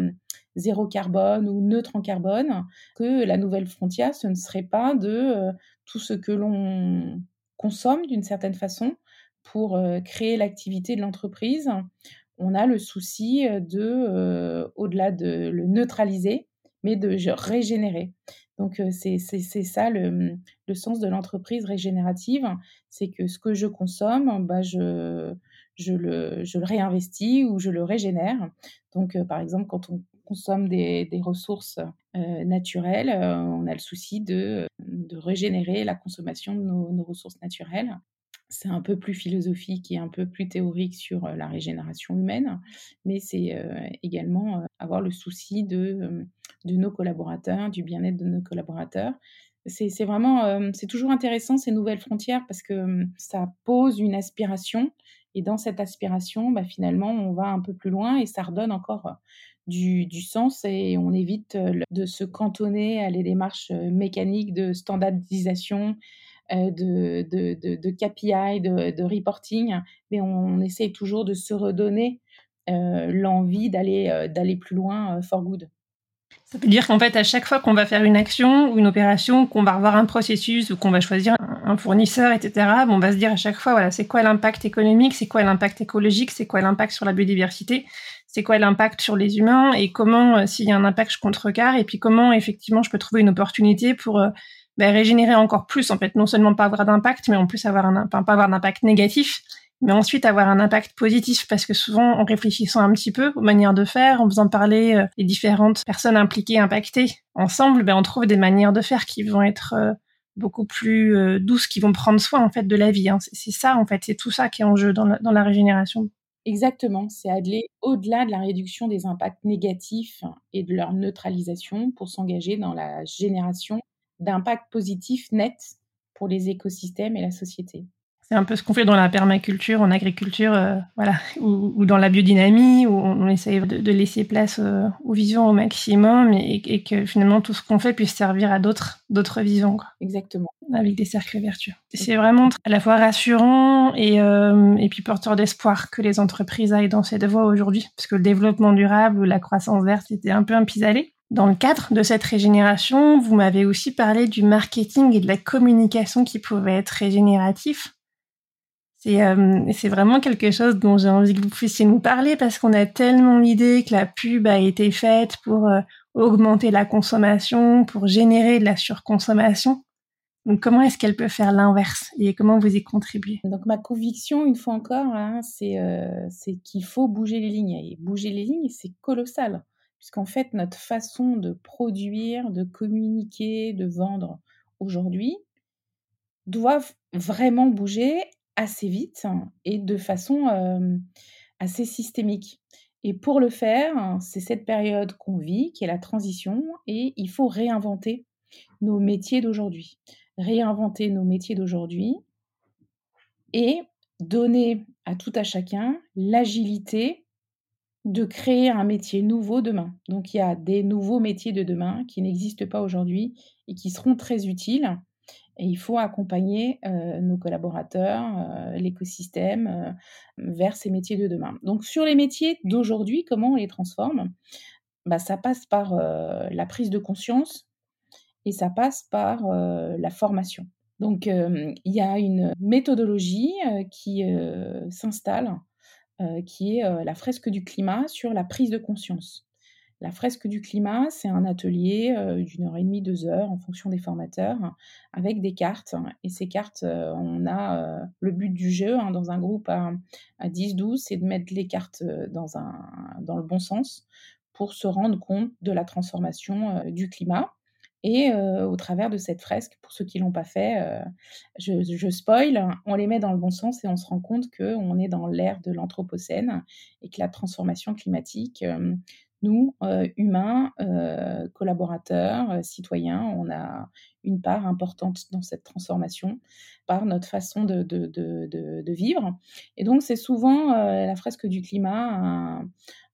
zéro carbone ou neutre en carbone, que la nouvelle frontière, ce ne serait pas de tout ce que l'on consomme d'une certaine façon pour créer l'activité de l'entreprise? On a le souci de, au-delà de le neutraliser, mais de régénérer. Donc, c'est ça le, le, sens de l'entreprise régénérative, c'est que ce que je consomme, bah, je, je, le, je, le, réinvestis ou je le régénère. Donc, par exemple, quand on consomme des, des ressources naturelles, on a le souci de, de, régénérer la consommation de nos ressources naturelles. C'est un peu plus philosophique et un peu plus théorique sur la régénération humaine, mais c'est également avoir le souci de, nos collaborateurs, du bien-être de nos collaborateurs. C'est vraiment, c'est toujours intéressant ces nouvelles frontières parce que ça pose une aspiration et dans cette aspiration, bah, finalement, on va un peu plus loin et ça redonne encore du, du, sens et on évite de se cantonner à les démarches mécaniques de standardisation de, de, de, de, KPI, de, reporting, mais on, essaye toujours de se redonner euh, l'envie d'aller euh, d'aller plus loin for good. Ça veut dire qu'en fait, à chaque fois qu'on va faire une action ou une opération, qu'on va revoir un processus ou qu'on va choisir un fournisseur, etc., on va se dire à chaque fois, voilà, c'est quoi l'impact économique, c'est quoi l'impact écologique, c'est quoi l'impact sur la biodiversité, c'est quoi l'impact sur les humains et comment, s'il y a un impact, je contrecarre et puis comment, effectivement, je peux trouver une opportunité pour bah, régénérer encore plus, en fait, non seulement pas avoir d'impact, mais en plus avoir un, pas avoir d'impact négatif, mais ensuite avoir un impact positif, parce que souvent, en réfléchissant un petit peu aux manières de faire, en faisant parler euh, les différentes personnes impliquées, impactées ensemble, ben, on trouve des manières de faire qui vont être euh, beaucoup plus euh, douces, qui vont prendre soin, en fait, de la vie. Hein. C'est ça, en fait, c'est tout ça qui est en jeu dans la, dans la régénération. Exactement, c'est aller au-delà de la réduction des impacts négatifs et de leur neutralisation pour s'engager dans la génération d'impact positif net pour les écosystèmes et la société. C'est un peu ce qu'on fait dans la permaculture, en agriculture, euh, voilà, ou, dans la biodynamie, où on, essaye de, laisser place euh, aux visions au maximum et, que finalement tout ce qu'on fait puisse servir à d'autres, d'autres visions. Exactement. Avec des cercles vertueux. C'est vraiment à la fois rassurant et, euh, et puis porteur d'espoir que les entreprises aillent dans cette voie aujourd'hui, parce que le développement durable ou la croissance verte était un peu un pis-aller. Dans le cadre de cette régénération, vous m'avez aussi parlé du marketing et de la communication qui pouvaient être régénératifs. C'est euh, vraiment quelque chose dont j'ai envie que vous puissiez nous parler parce qu'on a tellement l'idée que la pub a été faite pour euh, augmenter la consommation, pour générer de la surconsommation. Donc comment est-ce qu'elle peut faire l'inverse et comment vous y contribuez? Donc ma conviction, une fois encore, hein, euh, c'est qu'il faut bouger les lignes. Et bouger les lignes, c'est colossal puisqu'en fait, notre façon de produire, de communiquer, de vendre aujourd'hui doivent vraiment bouger assez vite et de façon assez systémique. Et pour le faire, c'est cette période qu'on vit, qui est la transition, et il faut réinventer nos métiers d'aujourd'hui. Réinventer nos métiers d'aujourd'hui et donner à tout à chacun l'agilité de créer un métier nouveau demain. Donc il y a des nouveaux métiers de demain qui n'existent pas aujourd'hui et qui seront très utiles. Et il faut accompagner euh, nos collaborateurs, euh, l'écosystème euh, vers ces métiers de demain. Donc sur les métiers d'aujourd'hui, comment on les transforme? Bah, Ça passe par la prise de conscience et ça passe par la formation. Donc il y a une méthodologie qui s'installe qui est euh, la fresque du climat sur la prise de conscience. La fresque du climat, c'est un atelier euh, d'une heure et demie, deux heures, en fonction des formateurs, avec des cartes. Et ces cartes, on a le but du jeu hein, dans un groupe à, 10-12, c'est de mettre les cartes dans, un, dans le bon sens pour se rendre compte de la transformation du climat. Et au travers de cette fresque, pour ceux qui l'ont pas fait, je, je, spoil, on les met dans le bon sens et on se rend compte qu'on est dans l'ère de l'Anthropocène et que la transformation climatique, nous, humains, collaborateurs, citoyens, on a une part importante dans cette transformation par notre façon de, vivre. Et donc, c'est souvent la fresque du climat,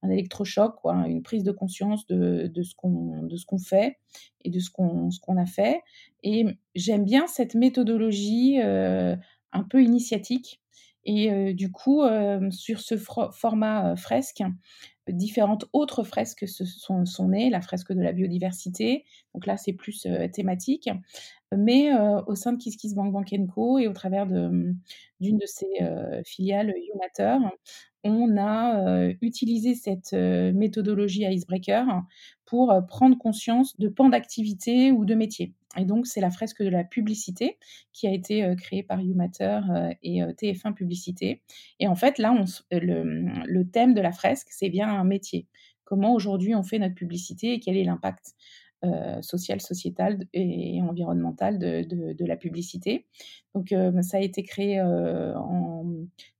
un, électrochoc, quoi, une prise de conscience de, ce qu'on fait et de ce qu'on a fait. Et j'aime bien cette méthodologie euh, un peu initiatique. Et euh, du coup, euh, sur ce format fresque, différentes autres fresques se sont, nées, la fresque de la biodiversité, donc là c'est plus thématique, mais au sein de KissKissBank Bank Co et au travers d'une de, ses filiales Umater, on a utilisé cette méthodologie Icebreaker pour prendre conscience de pans d'activité ou de métiers. Et donc, c'est la fresque de la publicité qui a été créée par Umater et TF1 Publicité. Et en fait, là, le, thème de la fresque, c'est bien un métier. Comment aujourd'hui on fait notre publicité et quel est l'impact? Sociale, sociétale et environnementale de, la publicité. Donc ça a été créé en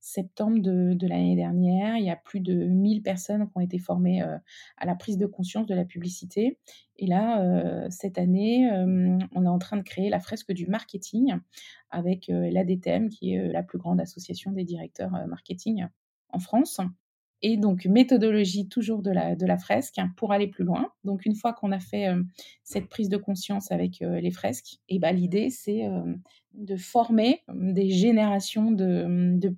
septembre de, l'année dernière. Il y a plus de 1000 personnes qui ont été formées à la prise de conscience de la publicité. Et là, cette année, on est en train de créer la fresque du marketing avec l'ADTM, qui est la plus grande association des directeurs marketing en France et donc méthodologie toujours de la, fresque pour aller plus loin. Donc une fois qu'on a fait euh, cette prise de conscience avec euh, les fresques, et ben, l'idée c'est euh, de former des générations de, de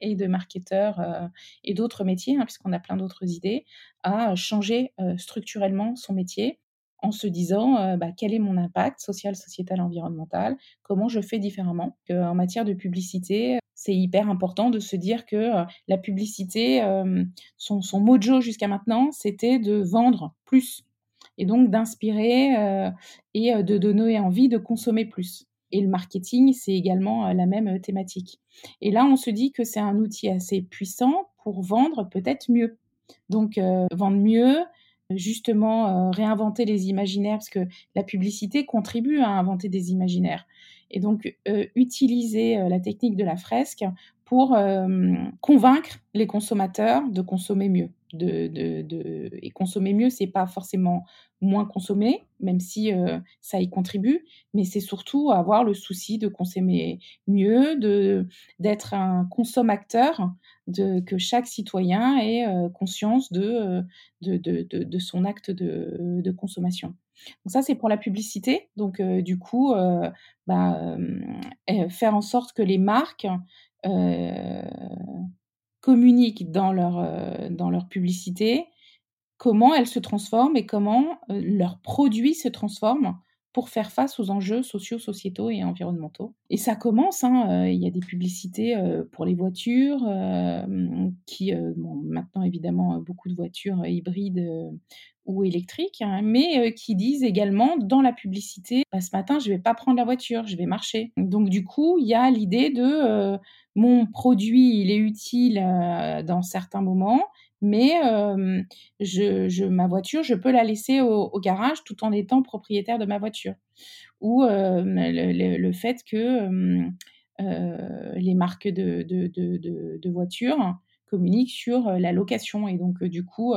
et de marketeurs et d'autres métiers, hein, puisqu'on a plein d'autres idées, à changer structurellement son métier en se disant bah, quel est mon impact social, sociétal, environnemental, comment je fais différemment. en matière de publicité, c'est hyper important de se dire que la publicité, son, son, mojo jusqu'à maintenant, c'était de vendre plus et donc d'inspirer et de donner envie de consommer plus. Et le marketing, c'est également la même thématique. Et là, on se dit que c'est un outil assez puissant pour vendre peut-être mieux. Donc, vendre mieux, justement réinventer les imaginaires, parce que la publicité contribue à inventer des imaginaires et donc euh, utiliser euh, la technique de la fresque pour euh, convaincre les consommateurs de consommer mieux. De, et consommer mieux, c'est pas forcément moins consommer, même si ça y contribue, mais c'est surtout avoir le souci de consommer mieux, d'être un consommateur, de que chaque citoyen ait conscience de, de, son acte de, consommation. Donc ça, c'est pour la publicité. Donc du coup, bah, faire en sorte que les marques communiquent dans leur publicité comment elles se transforment et comment leurs produits se transforment pour faire face aux enjeux sociaux, sociétaux et environnementaux. Et ça commence, hein, il y a des publicités pour les voitures, qui, maintenant évidemment, beaucoup de voitures hybrides ou électriques, hein, mais qui disent également dans la publicité, bah, ce matin, je ne vais pas prendre la voiture, je vais marcher. Donc du coup, il y a l'idée de mon produit, il est utile dans certains moments, mais je, ma voiture, je peux la laisser au, garage tout en étant propriétaire de ma voiture. Ou le, fait que les marques de, de, voitures communique sur la location et donc du coup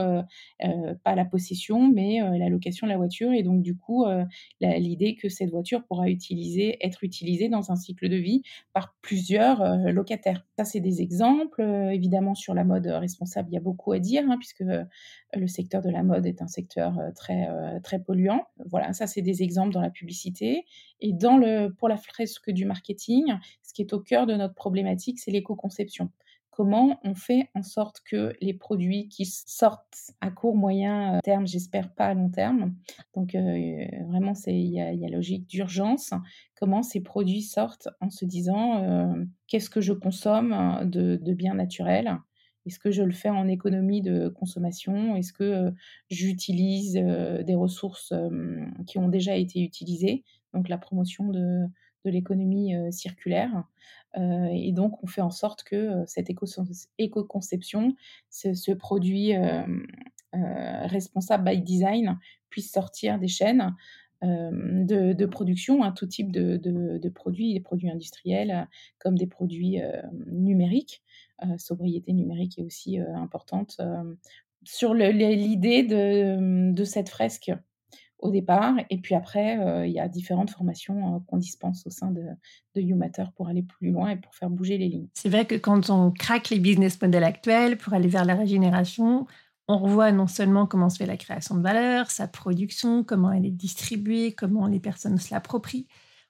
pas la possession mais la location de la voiture et donc du coup l'idée que cette voiture pourra être utilisée dans un cycle de vie par plusieurs locataires. Ça c'est des exemples évidemment sur la mode responsable il y a beaucoup à dire hein, puisque le secteur de la mode est un secteur très très polluant. Voilà ça c'est des exemples dans la publicité et dans le pour la fresque du marketing ce qui est au cœur de notre problématique c'est l'éco-conception comment on fait en sorte que les produits qui sortent à court, moyen euh, terme, j'espère pas à long terme, donc euh, vraiment il y, a logique d'urgence, comment ces produits sortent en se disant euh, qu'est-ce que je consomme de, bien naturel? Est-ce que je le fais en économie de consommation? Est-ce que j'utilise des ressources qui ont déjà été utilisées? Donc la promotion de, de l'économie circulaire. et donc, on fait en sorte que cette éco-conception, ce, produit responsable by design, puisse sortir des chaînes de, production, un tout type de, produits, des produits industriels comme des produits numériques. sobriété numérique est aussi importante. sur l'idée de, cette fresque au départ. Et puis après, euh, il y a différentes formations euh, qu'on dispense au sein de, YouMatter pour aller plus loin et pour faire bouger les lignes. C'est vrai que quand on craque les business models actuels pour aller vers la régénération, on revoit non seulement comment se fait la création de valeur, sa production, comment elle est distribuée, comment les personnes se l'approprient.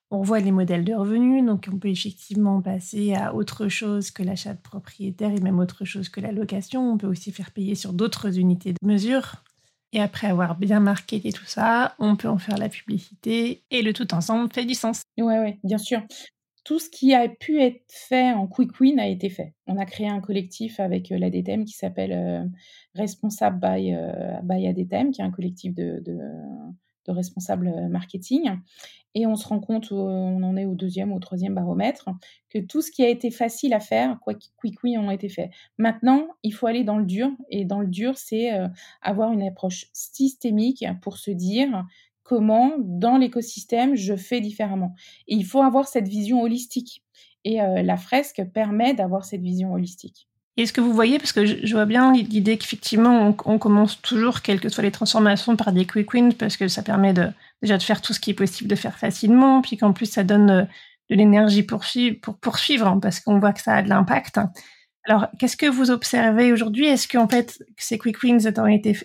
On revoit les modèles de revenus, donc on peut effectivement passer à autre chose que l'achat de propriétaire et même autre chose que la location. On peut aussi faire payer sur d'autres unités de mesure. Et après avoir bien marketé tout ça, on peut en faire la publicité et le tout ensemble fait du sens. Oui, oui, bien sûr. Tout ce qui a pu être fait en quick win a été fait. On a créé un collectif avec euh, l'ADTM qui s'appelle euh, Responsable by, euh, ADTM, qui est un collectif de, de responsables marketing. Et on se rend compte, on en est au deuxième ou au troisième baromètre, que tout ce qui a été facile à faire, quoi quick win ont été faits. Maintenant, il faut aller dans le dur. Et dans le dur, c'est avoir une approche systémique pour se dire comment, dans l'écosystème, je fais différemment. Et il faut avoir cette vision holistique. Et la fresque permet d'avoir cette vision holistique. Est-ce que vous voyez, parce que je, vois bien l'idée qu'effectivement, on, commence toujours, quelles que soient les transformations, par des quick wins, parce que ça permet de, déjà de faire tout ce qui est possible de faire facilement, puis qu'en plus, ça donne euh, de l'énergie pour, pour poursuivre, hein, parce qu'on voit que ça a de l'impact. Alors, qu'est-ce que vous observez aujourd'hui? Est-ce qu'en fait, ces quick wins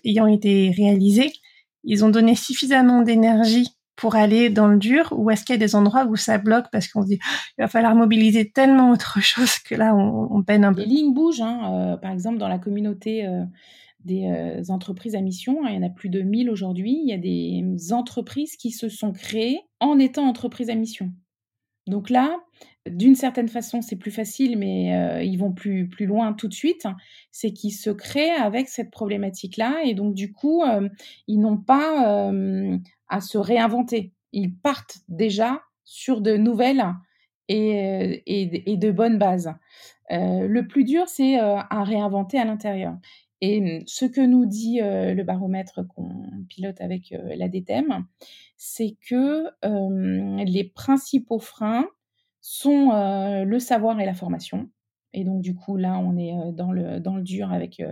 ayant été réalisés, ils ont donné suffisamment d'énergie pour aller dans le dur ou est-ce qu'il y a des endroits où ça bloque parce qu'on se dit il va falloir mobiliser tellement autre chose que là on, peine un peu Les lignes bougent, hein, euh, par exemple dans la communauté euh, des euh, entreprises à mission, hein, il y en a plus de 1000 aujourd'hui, il y a des entreprises qui se sont créées en étant entreprises à mission. Donc là, d'une certaine façon, c'est plus facile, mais ils vont plus, plus loin tout de suite. C'est qu'ils se créent avec cette problématique-là. Et donc, du coup, ils n'ont pas à se réinventer. Ils partent déjà sur de nouvelles et, et, de bonnes bases. Euh, le plus dur, c'est euh, à réinventer à l'intérieur. Et ce que nous dit euh, le baromètre qu'on pilote avec l'ADTEM, c'est que les principaux freins sont le savoir et la formation. Et donc, du coup, là, on est dans le, dans le dur avec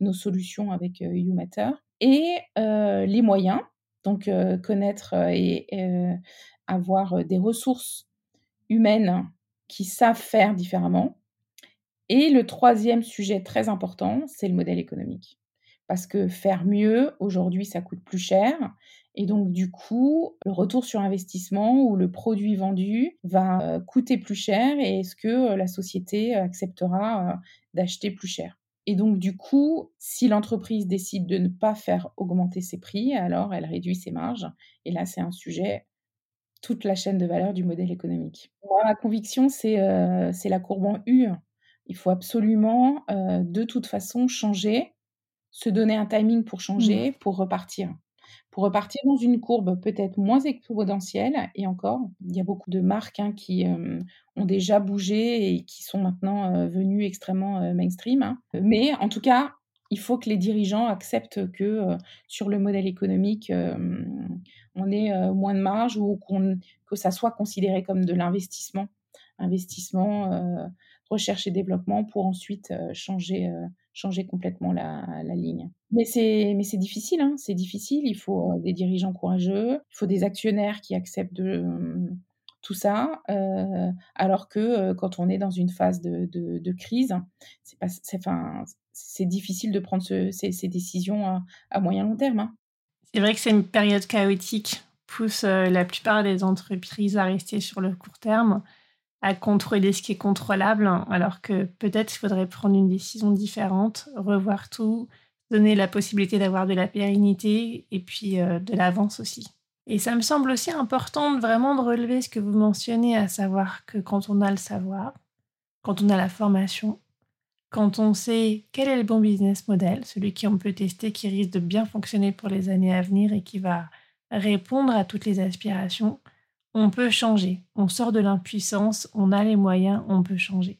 nos solutions avec YouMatter. Et les moyens, donc, connaître et avoir des ressources humaines qui savent faire différemment. Et le troisième sujet très important, c'est le modèle économique. Parce que faire mieux, aujourd'hui, ça coûte plus cher. Et donc, du coup, le retour sur investissement ou le produit vendu va coûter plus cher. Et est-ce que la société acceptera d'acheter plus cher? Et donc, du coup, si l'entreprise décide de ne pas faire augmenter ses prix, alors elle réduit ses marges. Et là, c'est un sujet, toute la chaîne de valeur du modèle économique. ma conviction, c'est euh, la courbe en U. Il faut absolument, euh, de toute façon, changer, se donner un timing pour changer, mmh. pour repartir pour repartir dans une courbe peut-être moins exponentielle. Et encore, il y a beaucoup de marques hein, qui euh, ont déjà bougé et qui sont maintenant euh, venues extrêmement euh, mainstream. Hein. Mais en tout cas, il faut que les dirigeants acceptent que sur le modèle économique, on ait moins de marge ou que ça soit considéré comme de l'investissement. Investissement, recherche et développement pour ensuite changer changer complètement la, ligne. Mais c'est mais c'est difficile, hein, c'est difficile. Il faut euh, des dirigeants courageux, il faut des actionnaires qui acceptent de mmh, tout ça, euh, alors que euh, quand on est dans une phase de, de, crise, c'est pas, enfin, c'est difficile de prendre ces, décisions à, moyen long terme. Hein. C'est vrai que c'est une période chaotique pousse la plupart des entreprises à rester sur le court terme à contrôler ce qui est contrôlable, alors que peut-être il faudrait prendre une décision différente, revoir tout, donner la possibilité d'avoir de la pérennité et puis euh, de l'avance aussi. Et ça me semble aussi important vraiment de relever ce que vous mentionnez, à savoir que quand on a le savoir, quand on a la formation, quand on sait quel est le bon business model, celui qui on peut tester, qui risque de bien fonctionner pour les années à venir et qui va répondre à toutes les aspirations, on peut changer. On sort de l'impuissance, on a les moyens, on peut changer.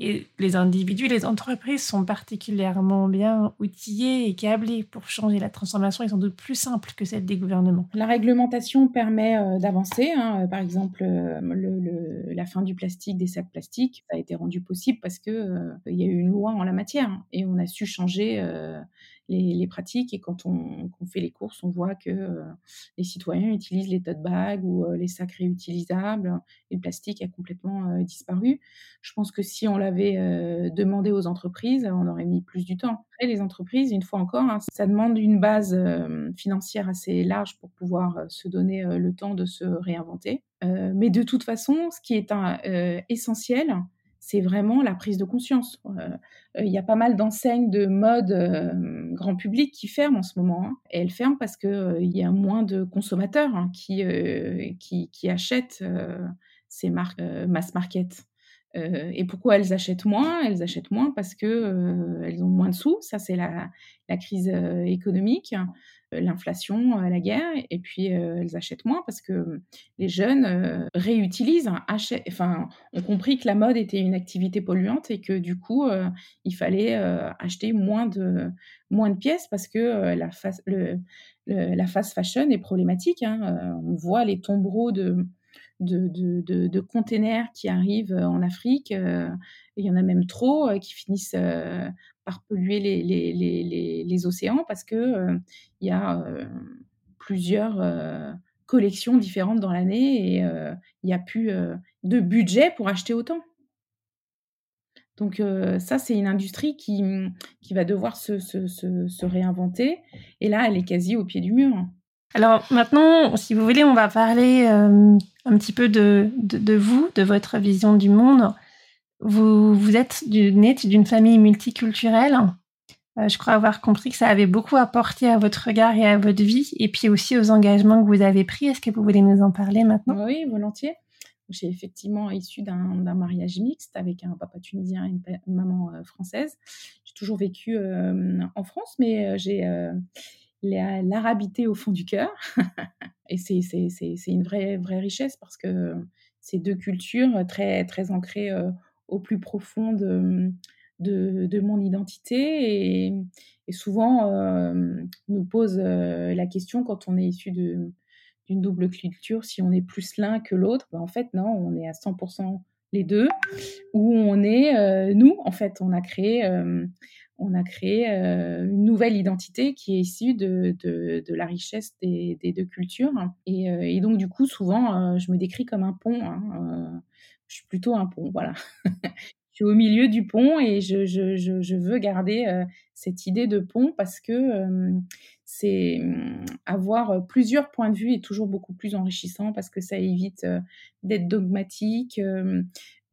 Et les individus, les entreprises sont particulièrement bien outillés et câblés pour changer. La transformation est sans doute plus simple que celle des gouvernements. La réglementation permet euh, d'avancer. Hein. Par exemple, euh, la fin du plastique, des sacs plastiques, ça a été rendu possible parce qu'il euh, y a eu une loi en la matière et on a su changer les, pratiques. Et quand on, fait les courses, on voit que euh, les citoyens utilisent les tote bags ou euh, les sacs réutilisables et le plastique a complètement euh, disparu. Je pense que si on l'avait demandé aux entreprises, on aurait mis plus du temps. Après, les entreprises, une fois encore, hein, ça demande une base financière assez large pour pouvoir se donner le temps de se réinventer. mais de toute façon, ce qui est essentiel, c'est vraiment la prise de conscience. Euh, euh, il y a pas mal d'enseignes de mode euh, grand public qui ferment en ce moment. Hein. et elles ferment parce qu'il il y a moins de consommateurs hein, qui, qui, qui, achètent ces marques mass market. et pourquoi elles achètent moins? Elles achètent moins parce que elles ont moins de sous. Ça, c'est la, la, crise économique, l'inflation, la guerre. Et puis, elles achètent moins parce que les jeunes réutilisent, achètent, enfin, ont compris que la mode était une activité polluante et que du coup, il fallait acheter moins de, moins de pièces parce que la, fast, le, la fast fashion est problématique. Hein. on voit les tombereaux de de, de, containers qui arrivent euh, en Afrique. Euh, il y en a même trop euh, qui finissent par polluer les, océans parce que il y a plusieurs collections différentes dans l'année et il n'y a plus de budget pour acheter autant. Donc ça, c'est une industrie qui, va devoir se, réinventer. Et là, elle est quasi au pied du mur. Alors maintenant, si vous voulez, on va parler euh, un petit peu de, vous, de votre vision du monde. Vous, êtes née d'une famille multiculturelle. Euh, je crois avoir compris que ça avait beaucoup apporté à votre regard et à votre vie, et puis aussi aux engagements que vous avez pris. Est-ce que vous voulez nous en parler maintenant? Oui, volontiers. J'ai effectivement issu d'un mariage mixte avec un papa tunisien et une, maman euh, française. J'ai toujours vécu en France, mais j'ai l'arabité au fond du cœur. et c'est une vraie, vraie richesse parce que ces deux cultures très, très ancrées euh, au plus profond de, de, mon identité et, souvent euh, nous pose euh, la question quand on est issu d'une double culture, si on est plus l'un que l'autre. Ben, en fait, non, on est à 100% les deux, où on est nous, en fait, on a créé on a créé euh, une nouvelle identité qui est issue de, de, la richesse des, deux cultures. Et, euh, donc, du coup, souvent, euh, je me décris comme un pont. Hein, je suis plutôt un pont, voilà. je suis au milieu du pont et je, veux garder cette idée de pont parce que c'est avoir plusieurs points de vue est toujours beaucoup plus enrichissant parce que ça évite d'être dogmatique,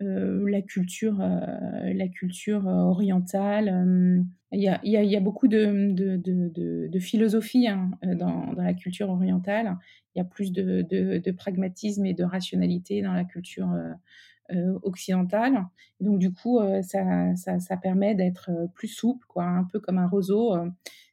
euh, la culture, euh, euh, orientale. Il y, a, il, y a, beaucoup de, de, de, de philosophie hein, dans, dans, la culture orientale. Il y a plus de, pragmatisme et de rationalité dans la culture occidentale. donc, du coup, ça, ça, ça permet d'être plus souple, quoi, un peu comme un roseau.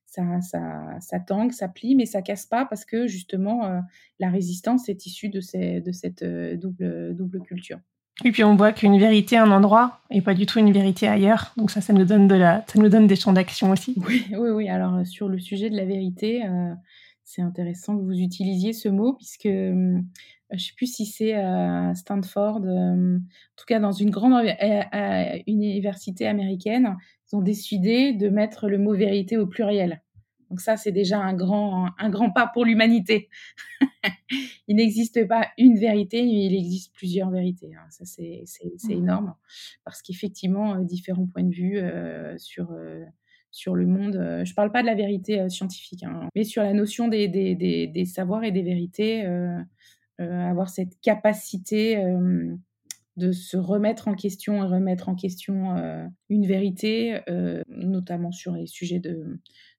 ça, ça, ça tangue, ça plie, mais ça casse pas parce que justement, la résistance est issue de, ces, de cette double, double culture. Et puis on voit qu'une vérité à un endroit et pas du tout une vérité ailleurs. Donc ça, ça nous donne de la, ça nous donne des champs d'action aussi. Oui, oui, oui. Alors euh, sur le sujet de la vérité, euh, c'est intéressant que vous utilisiez ce mot puisque euh, je ne sais plus si c'est à Stanford, en tout cas dans une grande université américaine, ils ont décidé de mettre le mot vérité au pluriel. Donc ça, c'est déjà un grand, un grand pas pour l'humanité. il n'existe pas une vérité, mais il existe plusieurs vérités. Hein. Ça, c'est mmh. énorme. Parce qu'effectivement, euh, différents points de vue euh, sur, euh, sur le monde. je ne parle pas de la vérité scientifique, hein, mais sur la notion des, des, des, des savoirs et des vérités, avoir cette capacité de se remettre en question et remettre en question une vérité, notamment sur les sujets de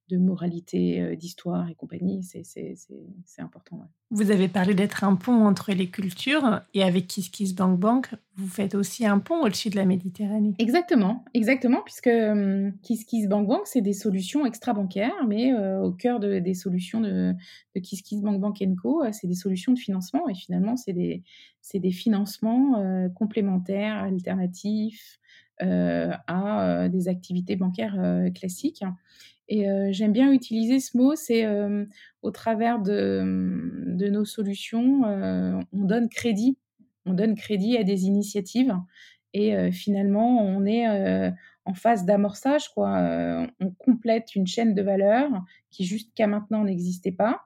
de moralité, d'histoire et compagnie, c'est important. Vous avez parlé d'être un pont entre les cultures et avec Kiss Kiss Bank Bank, vous faites aussi un pont au-dessus de la Méditerranée. Exactement, exactement, puisque Kiss Kiss Bank Bank, c'est des solutions extra-bancaires, mais au cœur de, des solutions de, de Kiss Kiss Bank Bank Co, c'est des solutions de financement et finalement, c'est des, des financements complémentaires, alternatifs, à des activités bancaires classiques. Et j'aime bien utiliser ce mot, c'est au travers de, nos solutions, on donne crédit, on donne crédit à des initiatives et finalement on est en phase d'amorçage, quoi. on complète une chaîne de valeur qui jusqu'à maintenant n'existait pas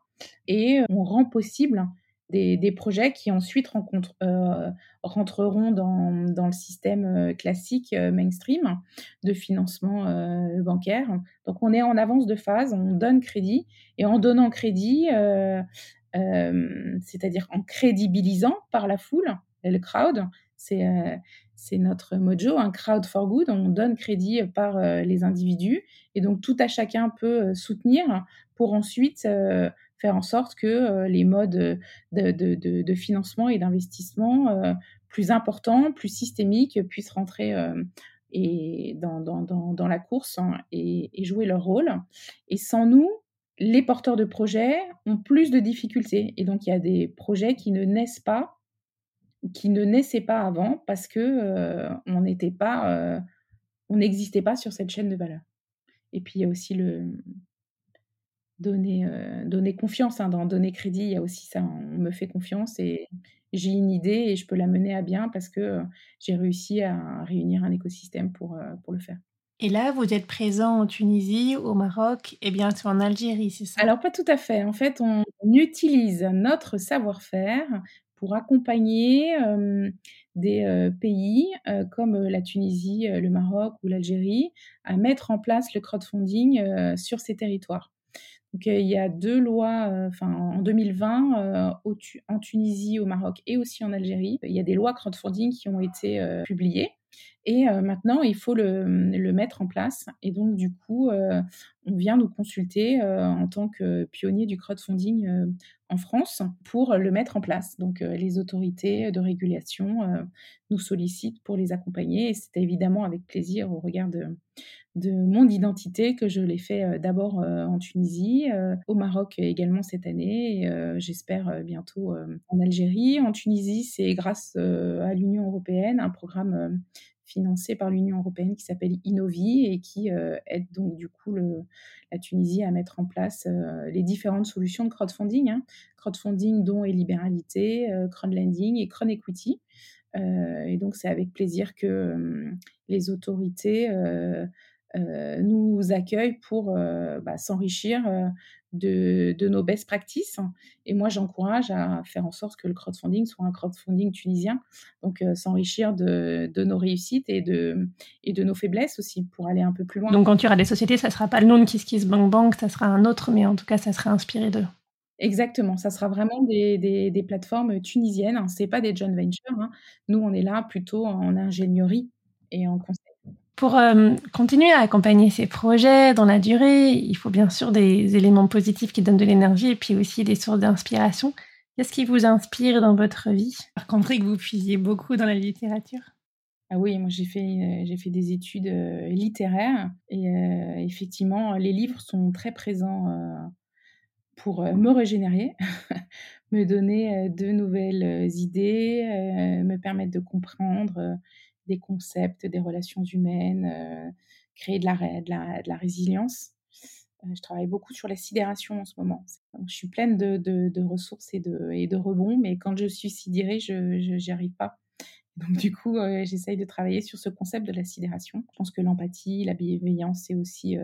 et on rend possible des, projets qui ensuite euh, rentreront dans, le système euh, classique euh, mainstream de financement bancaire. Donc on est en avance de phase, on donne crédit et en donnant crédit, c'est-à-dire en crédibilisant par la foule, le crowd, c'est notre mojo, un crowd for good. On donne crédit par les individus et donc tout à chacun peut soutenir pour ensuite faire en sorte que les modes de, financement et d'investissement plus importants, plus systémiques, puissent rentrer et dans, dans, la course hein, et, jouer leur rôle. Et sans nous, les porteurs de projets ont plus de difficultés. Et donc, il y a des projets qui ne naissent pas, qui ne naissaient pas avant parce que on n'était pas, on n'existait pas sur cette chaîne de valeur. Et puis, il y a aussi le donner, donner confiance, hein, dans donner crédit, il y a aussi ça, on me fait confiance et j'ai une idée et je peux la mener à bien parce que j'ai réussi à réunir un écosystème pour, pour le faire. Et là, vous êtes présent en Tunisie, au Maroc et bientôt en Algérie, c'est ça? Alors, pas tout à fait. En fait, on, utilise notre savoir-faire pour accompagner des pays comme la Tunisie, le Maroc ou l'Algérie à mettre en place le crowdfunding sur ces territoires. Donc, il y a deux lois, enfin, en 2020, en Tunisie, au Maroc et aussi en Algérie, il y a des lois crowdfunding qui ont été publiées. Et maintenant, il faut le, mettre en place. Et donc, du coup, on vient nous consulter en tant que pionnier du crowdfunding en France pour le mettre en place. Donc, les autorités de régulation nous sollicitent pour les accompagner. Et c'est évidemment avec plaisir au regard de, de mon identité que je l'ai fait d'abord en Tunisie, au Maroc également cette année, et j'espère bientôt en Algérie. En Tunisie, c'est grâce à l'Union européenne, un programme financé par l'Union européenne qui s'appelle Innovi et qui aide donc du coup la Tunisie à mettre en place les différentes solutions de crowdfunding, hein. crowdfunding dont et libéralité, crowdlending et crowd equity. et donc c'est avec plaisir que les autorités euh, nous accueillent pour euh, bah, s'enrichir euh, de, nos best practices. Et moi, j'encourage à faire en sorte que le crowdfunding soit un crowdfunding tunisien, donc s'enrichir de, nos réussites et de, et de nos faiblesses aussi pour aller un peu plus loin. Donc, quand tu auras des sociétés, ça ne sera pas le nom de KissKissBankBank, ça sera un autre, mais en tout cas, ça sera inspiré d'eux. Exactement, ça sera vraiment des, plateformes tunisiennes, hein. Ce n'est pas des joint ventures. Hein. Nous, on est là plutôt en ingénierie et en conseil. Pour euh, continuer à accompagner ces projets dans la durée, il faut bien sûr des éléments positifs qui donnent de l'énergie et puis aussi des sources d'inspiration. Qu'est-ce qui vous inspire dans votre vie? Par contre, que vous puisiez beaucoup dans la littérature. Ah oui, moi j'ai fait, euh, j'ai fait des études euh, littéraires et effectivement, les livres sont très présents pour me régénérer, me donner de nouvelles idées, me permettre de comprendre des concepts, des relations humaines, euh, créer de la, de la, résilience. Euh, je travaille beaucoup sur la sidération en ce moment. je suis pleine de, ressources et de, et de rebonds, mais quand je suis sidérée, je n'y arrive pas. Donc du coup, euh, j'essaye de travailler sur ce concept de la sidération. Je pense que l'empathie, la bienveillance, c'est aussi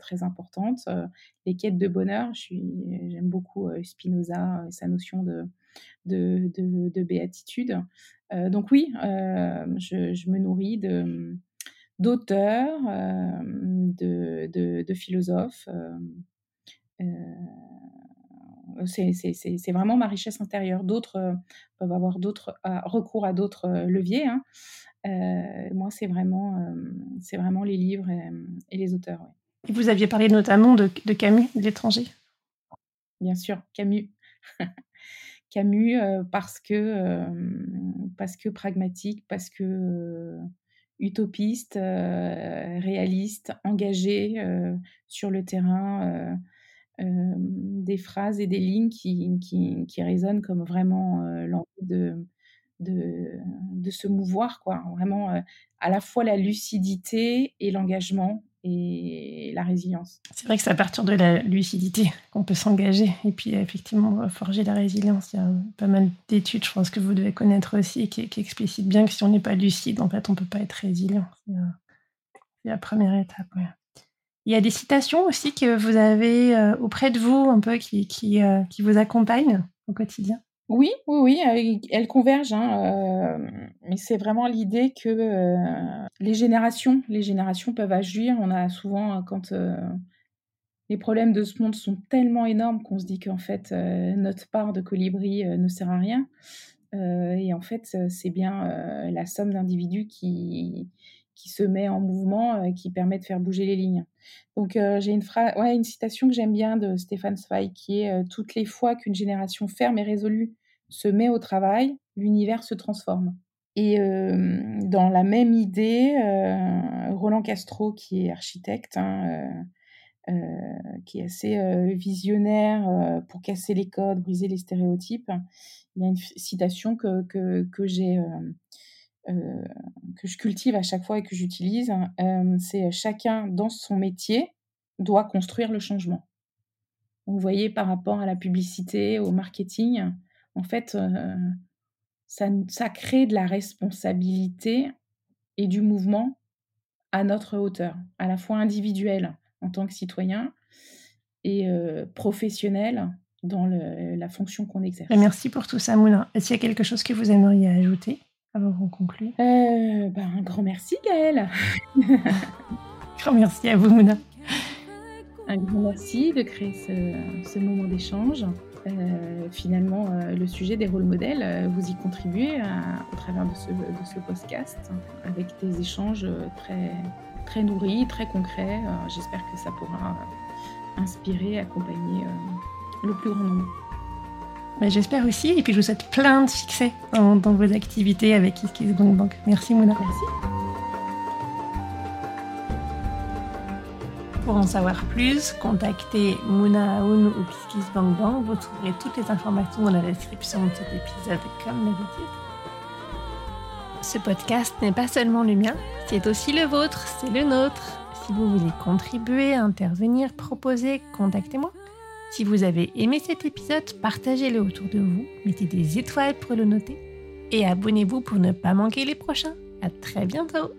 très importante. les quêtes de bonheur, j'aime beaucoup Spinoza et sa notion de, de, de, béatitude. Euh, donc oui, euh, je, me nourris de d'auteurs, euh, de, philosophes. c'est vraiment ma richesse intérieure. D'autres peuvent avoir d'autres recours à d'autres leviers. Hein. moi, c'est vraiment, c'est vraiment les livres et, les auteurs. Et vous aviez parlé notamment de, de Camus, de l'étranger? Bien sûr, Camus. Camus parce que parce que pragmatique, parce que utopiste, réaliste, engagé sur le terrain, des phrases et des lignes qui, qui, qui résonnent comme vraiment l'envie de, de, de, se mouvoir, quoi. Vraiment, à la fois la lucidité et l'engagement et la résilience. C'est vrai que ça partir de la lucidité qu'on peut s'engager et puis effectivement forger la résilience. Il y a pas mal d'études, je pense que vous devez connaître aussi, qui, qui explicitent bien que si on n'est pas lucide, en fait, on peut pas être résilient. C'est la première étape. Il y a des citations aussi que vous avez euh, auprès de vous, un peu euh, qui vous accompagnent au quotidien? Oui, oui, oui, elles convergent. Hein, euh, mais c'est vraiment l'idée que euh, les générations, les générations peuvent agir. On a souvent, quand euh, les problèmes de ce monde sont tellement énormes qu'on se dit qu'en fait notre part de colibri ne sert à rien. et en fait, c'est bien la somme d'individus qui qui se met en mouvement, qui permet de faire bouger les lignes. Donc j'ai une, ouais, une citation que j'aime bien de Stéphane Zweig qui est Toutes les fois qu'une génération ferme et résolue se met au travail, l'univers se transforme. Et dans la même idée, Roland Castro, qui est architecte, hein, qui est assez visionnaire pour casser les codes, briser les stéréotypes, il y a une citation que, que, que j'ai que je cultive à chaque fois et que j'utilise, c'est chacun dans son métier doit construire le changement. vous voyez, par rapport à la publicité, au marketing, en fait, ça, ça crée de la responsabilité et du mouvement à notre hauteur, à la fois individuelle en tant que citoyen et professionnel dans la fonction qu'on exerce. Merci pour tout ça, Moulin. Est-ce qu'il y a quelque chose que vous aimeriez ajouter? Avant qu'on conclue euh, ben, Un grand merci, Gaëlle. grand merci à vous, Mouna. Un grand merci de créer ce, moment d'échange. Euh, finalement, euh, le sujet des rôles modèles, vous y contribuez au travers de ce, de ce podcast, avec des échanges très, très nourris, très concrets. J'espère que ça pourra inspirer, accompagner le plus grand nombre. Mais j'espère aussi, et puis je vous souhaite plein de succès dans, vos activités avec Bank. Merci Mouna. Merci. Pour en savoir plus, contactez Mouna Aoun ou Bank Bank. Vous trouverez toutes les informations dans la description de cet épisode, comme d'habitude. Ce podcast n'est pas seulement le mien, c'est aussi le vôtre, c'est le nôtre. Si vous voulez contribuer, intervenir, proposer, contactez-moi. Si vous avez aimé cet épisode, partagez-le autour de vous, mettez des étoiles pour le noter et abonnez-vous pour ne pas manquer les prochains. À très bientôt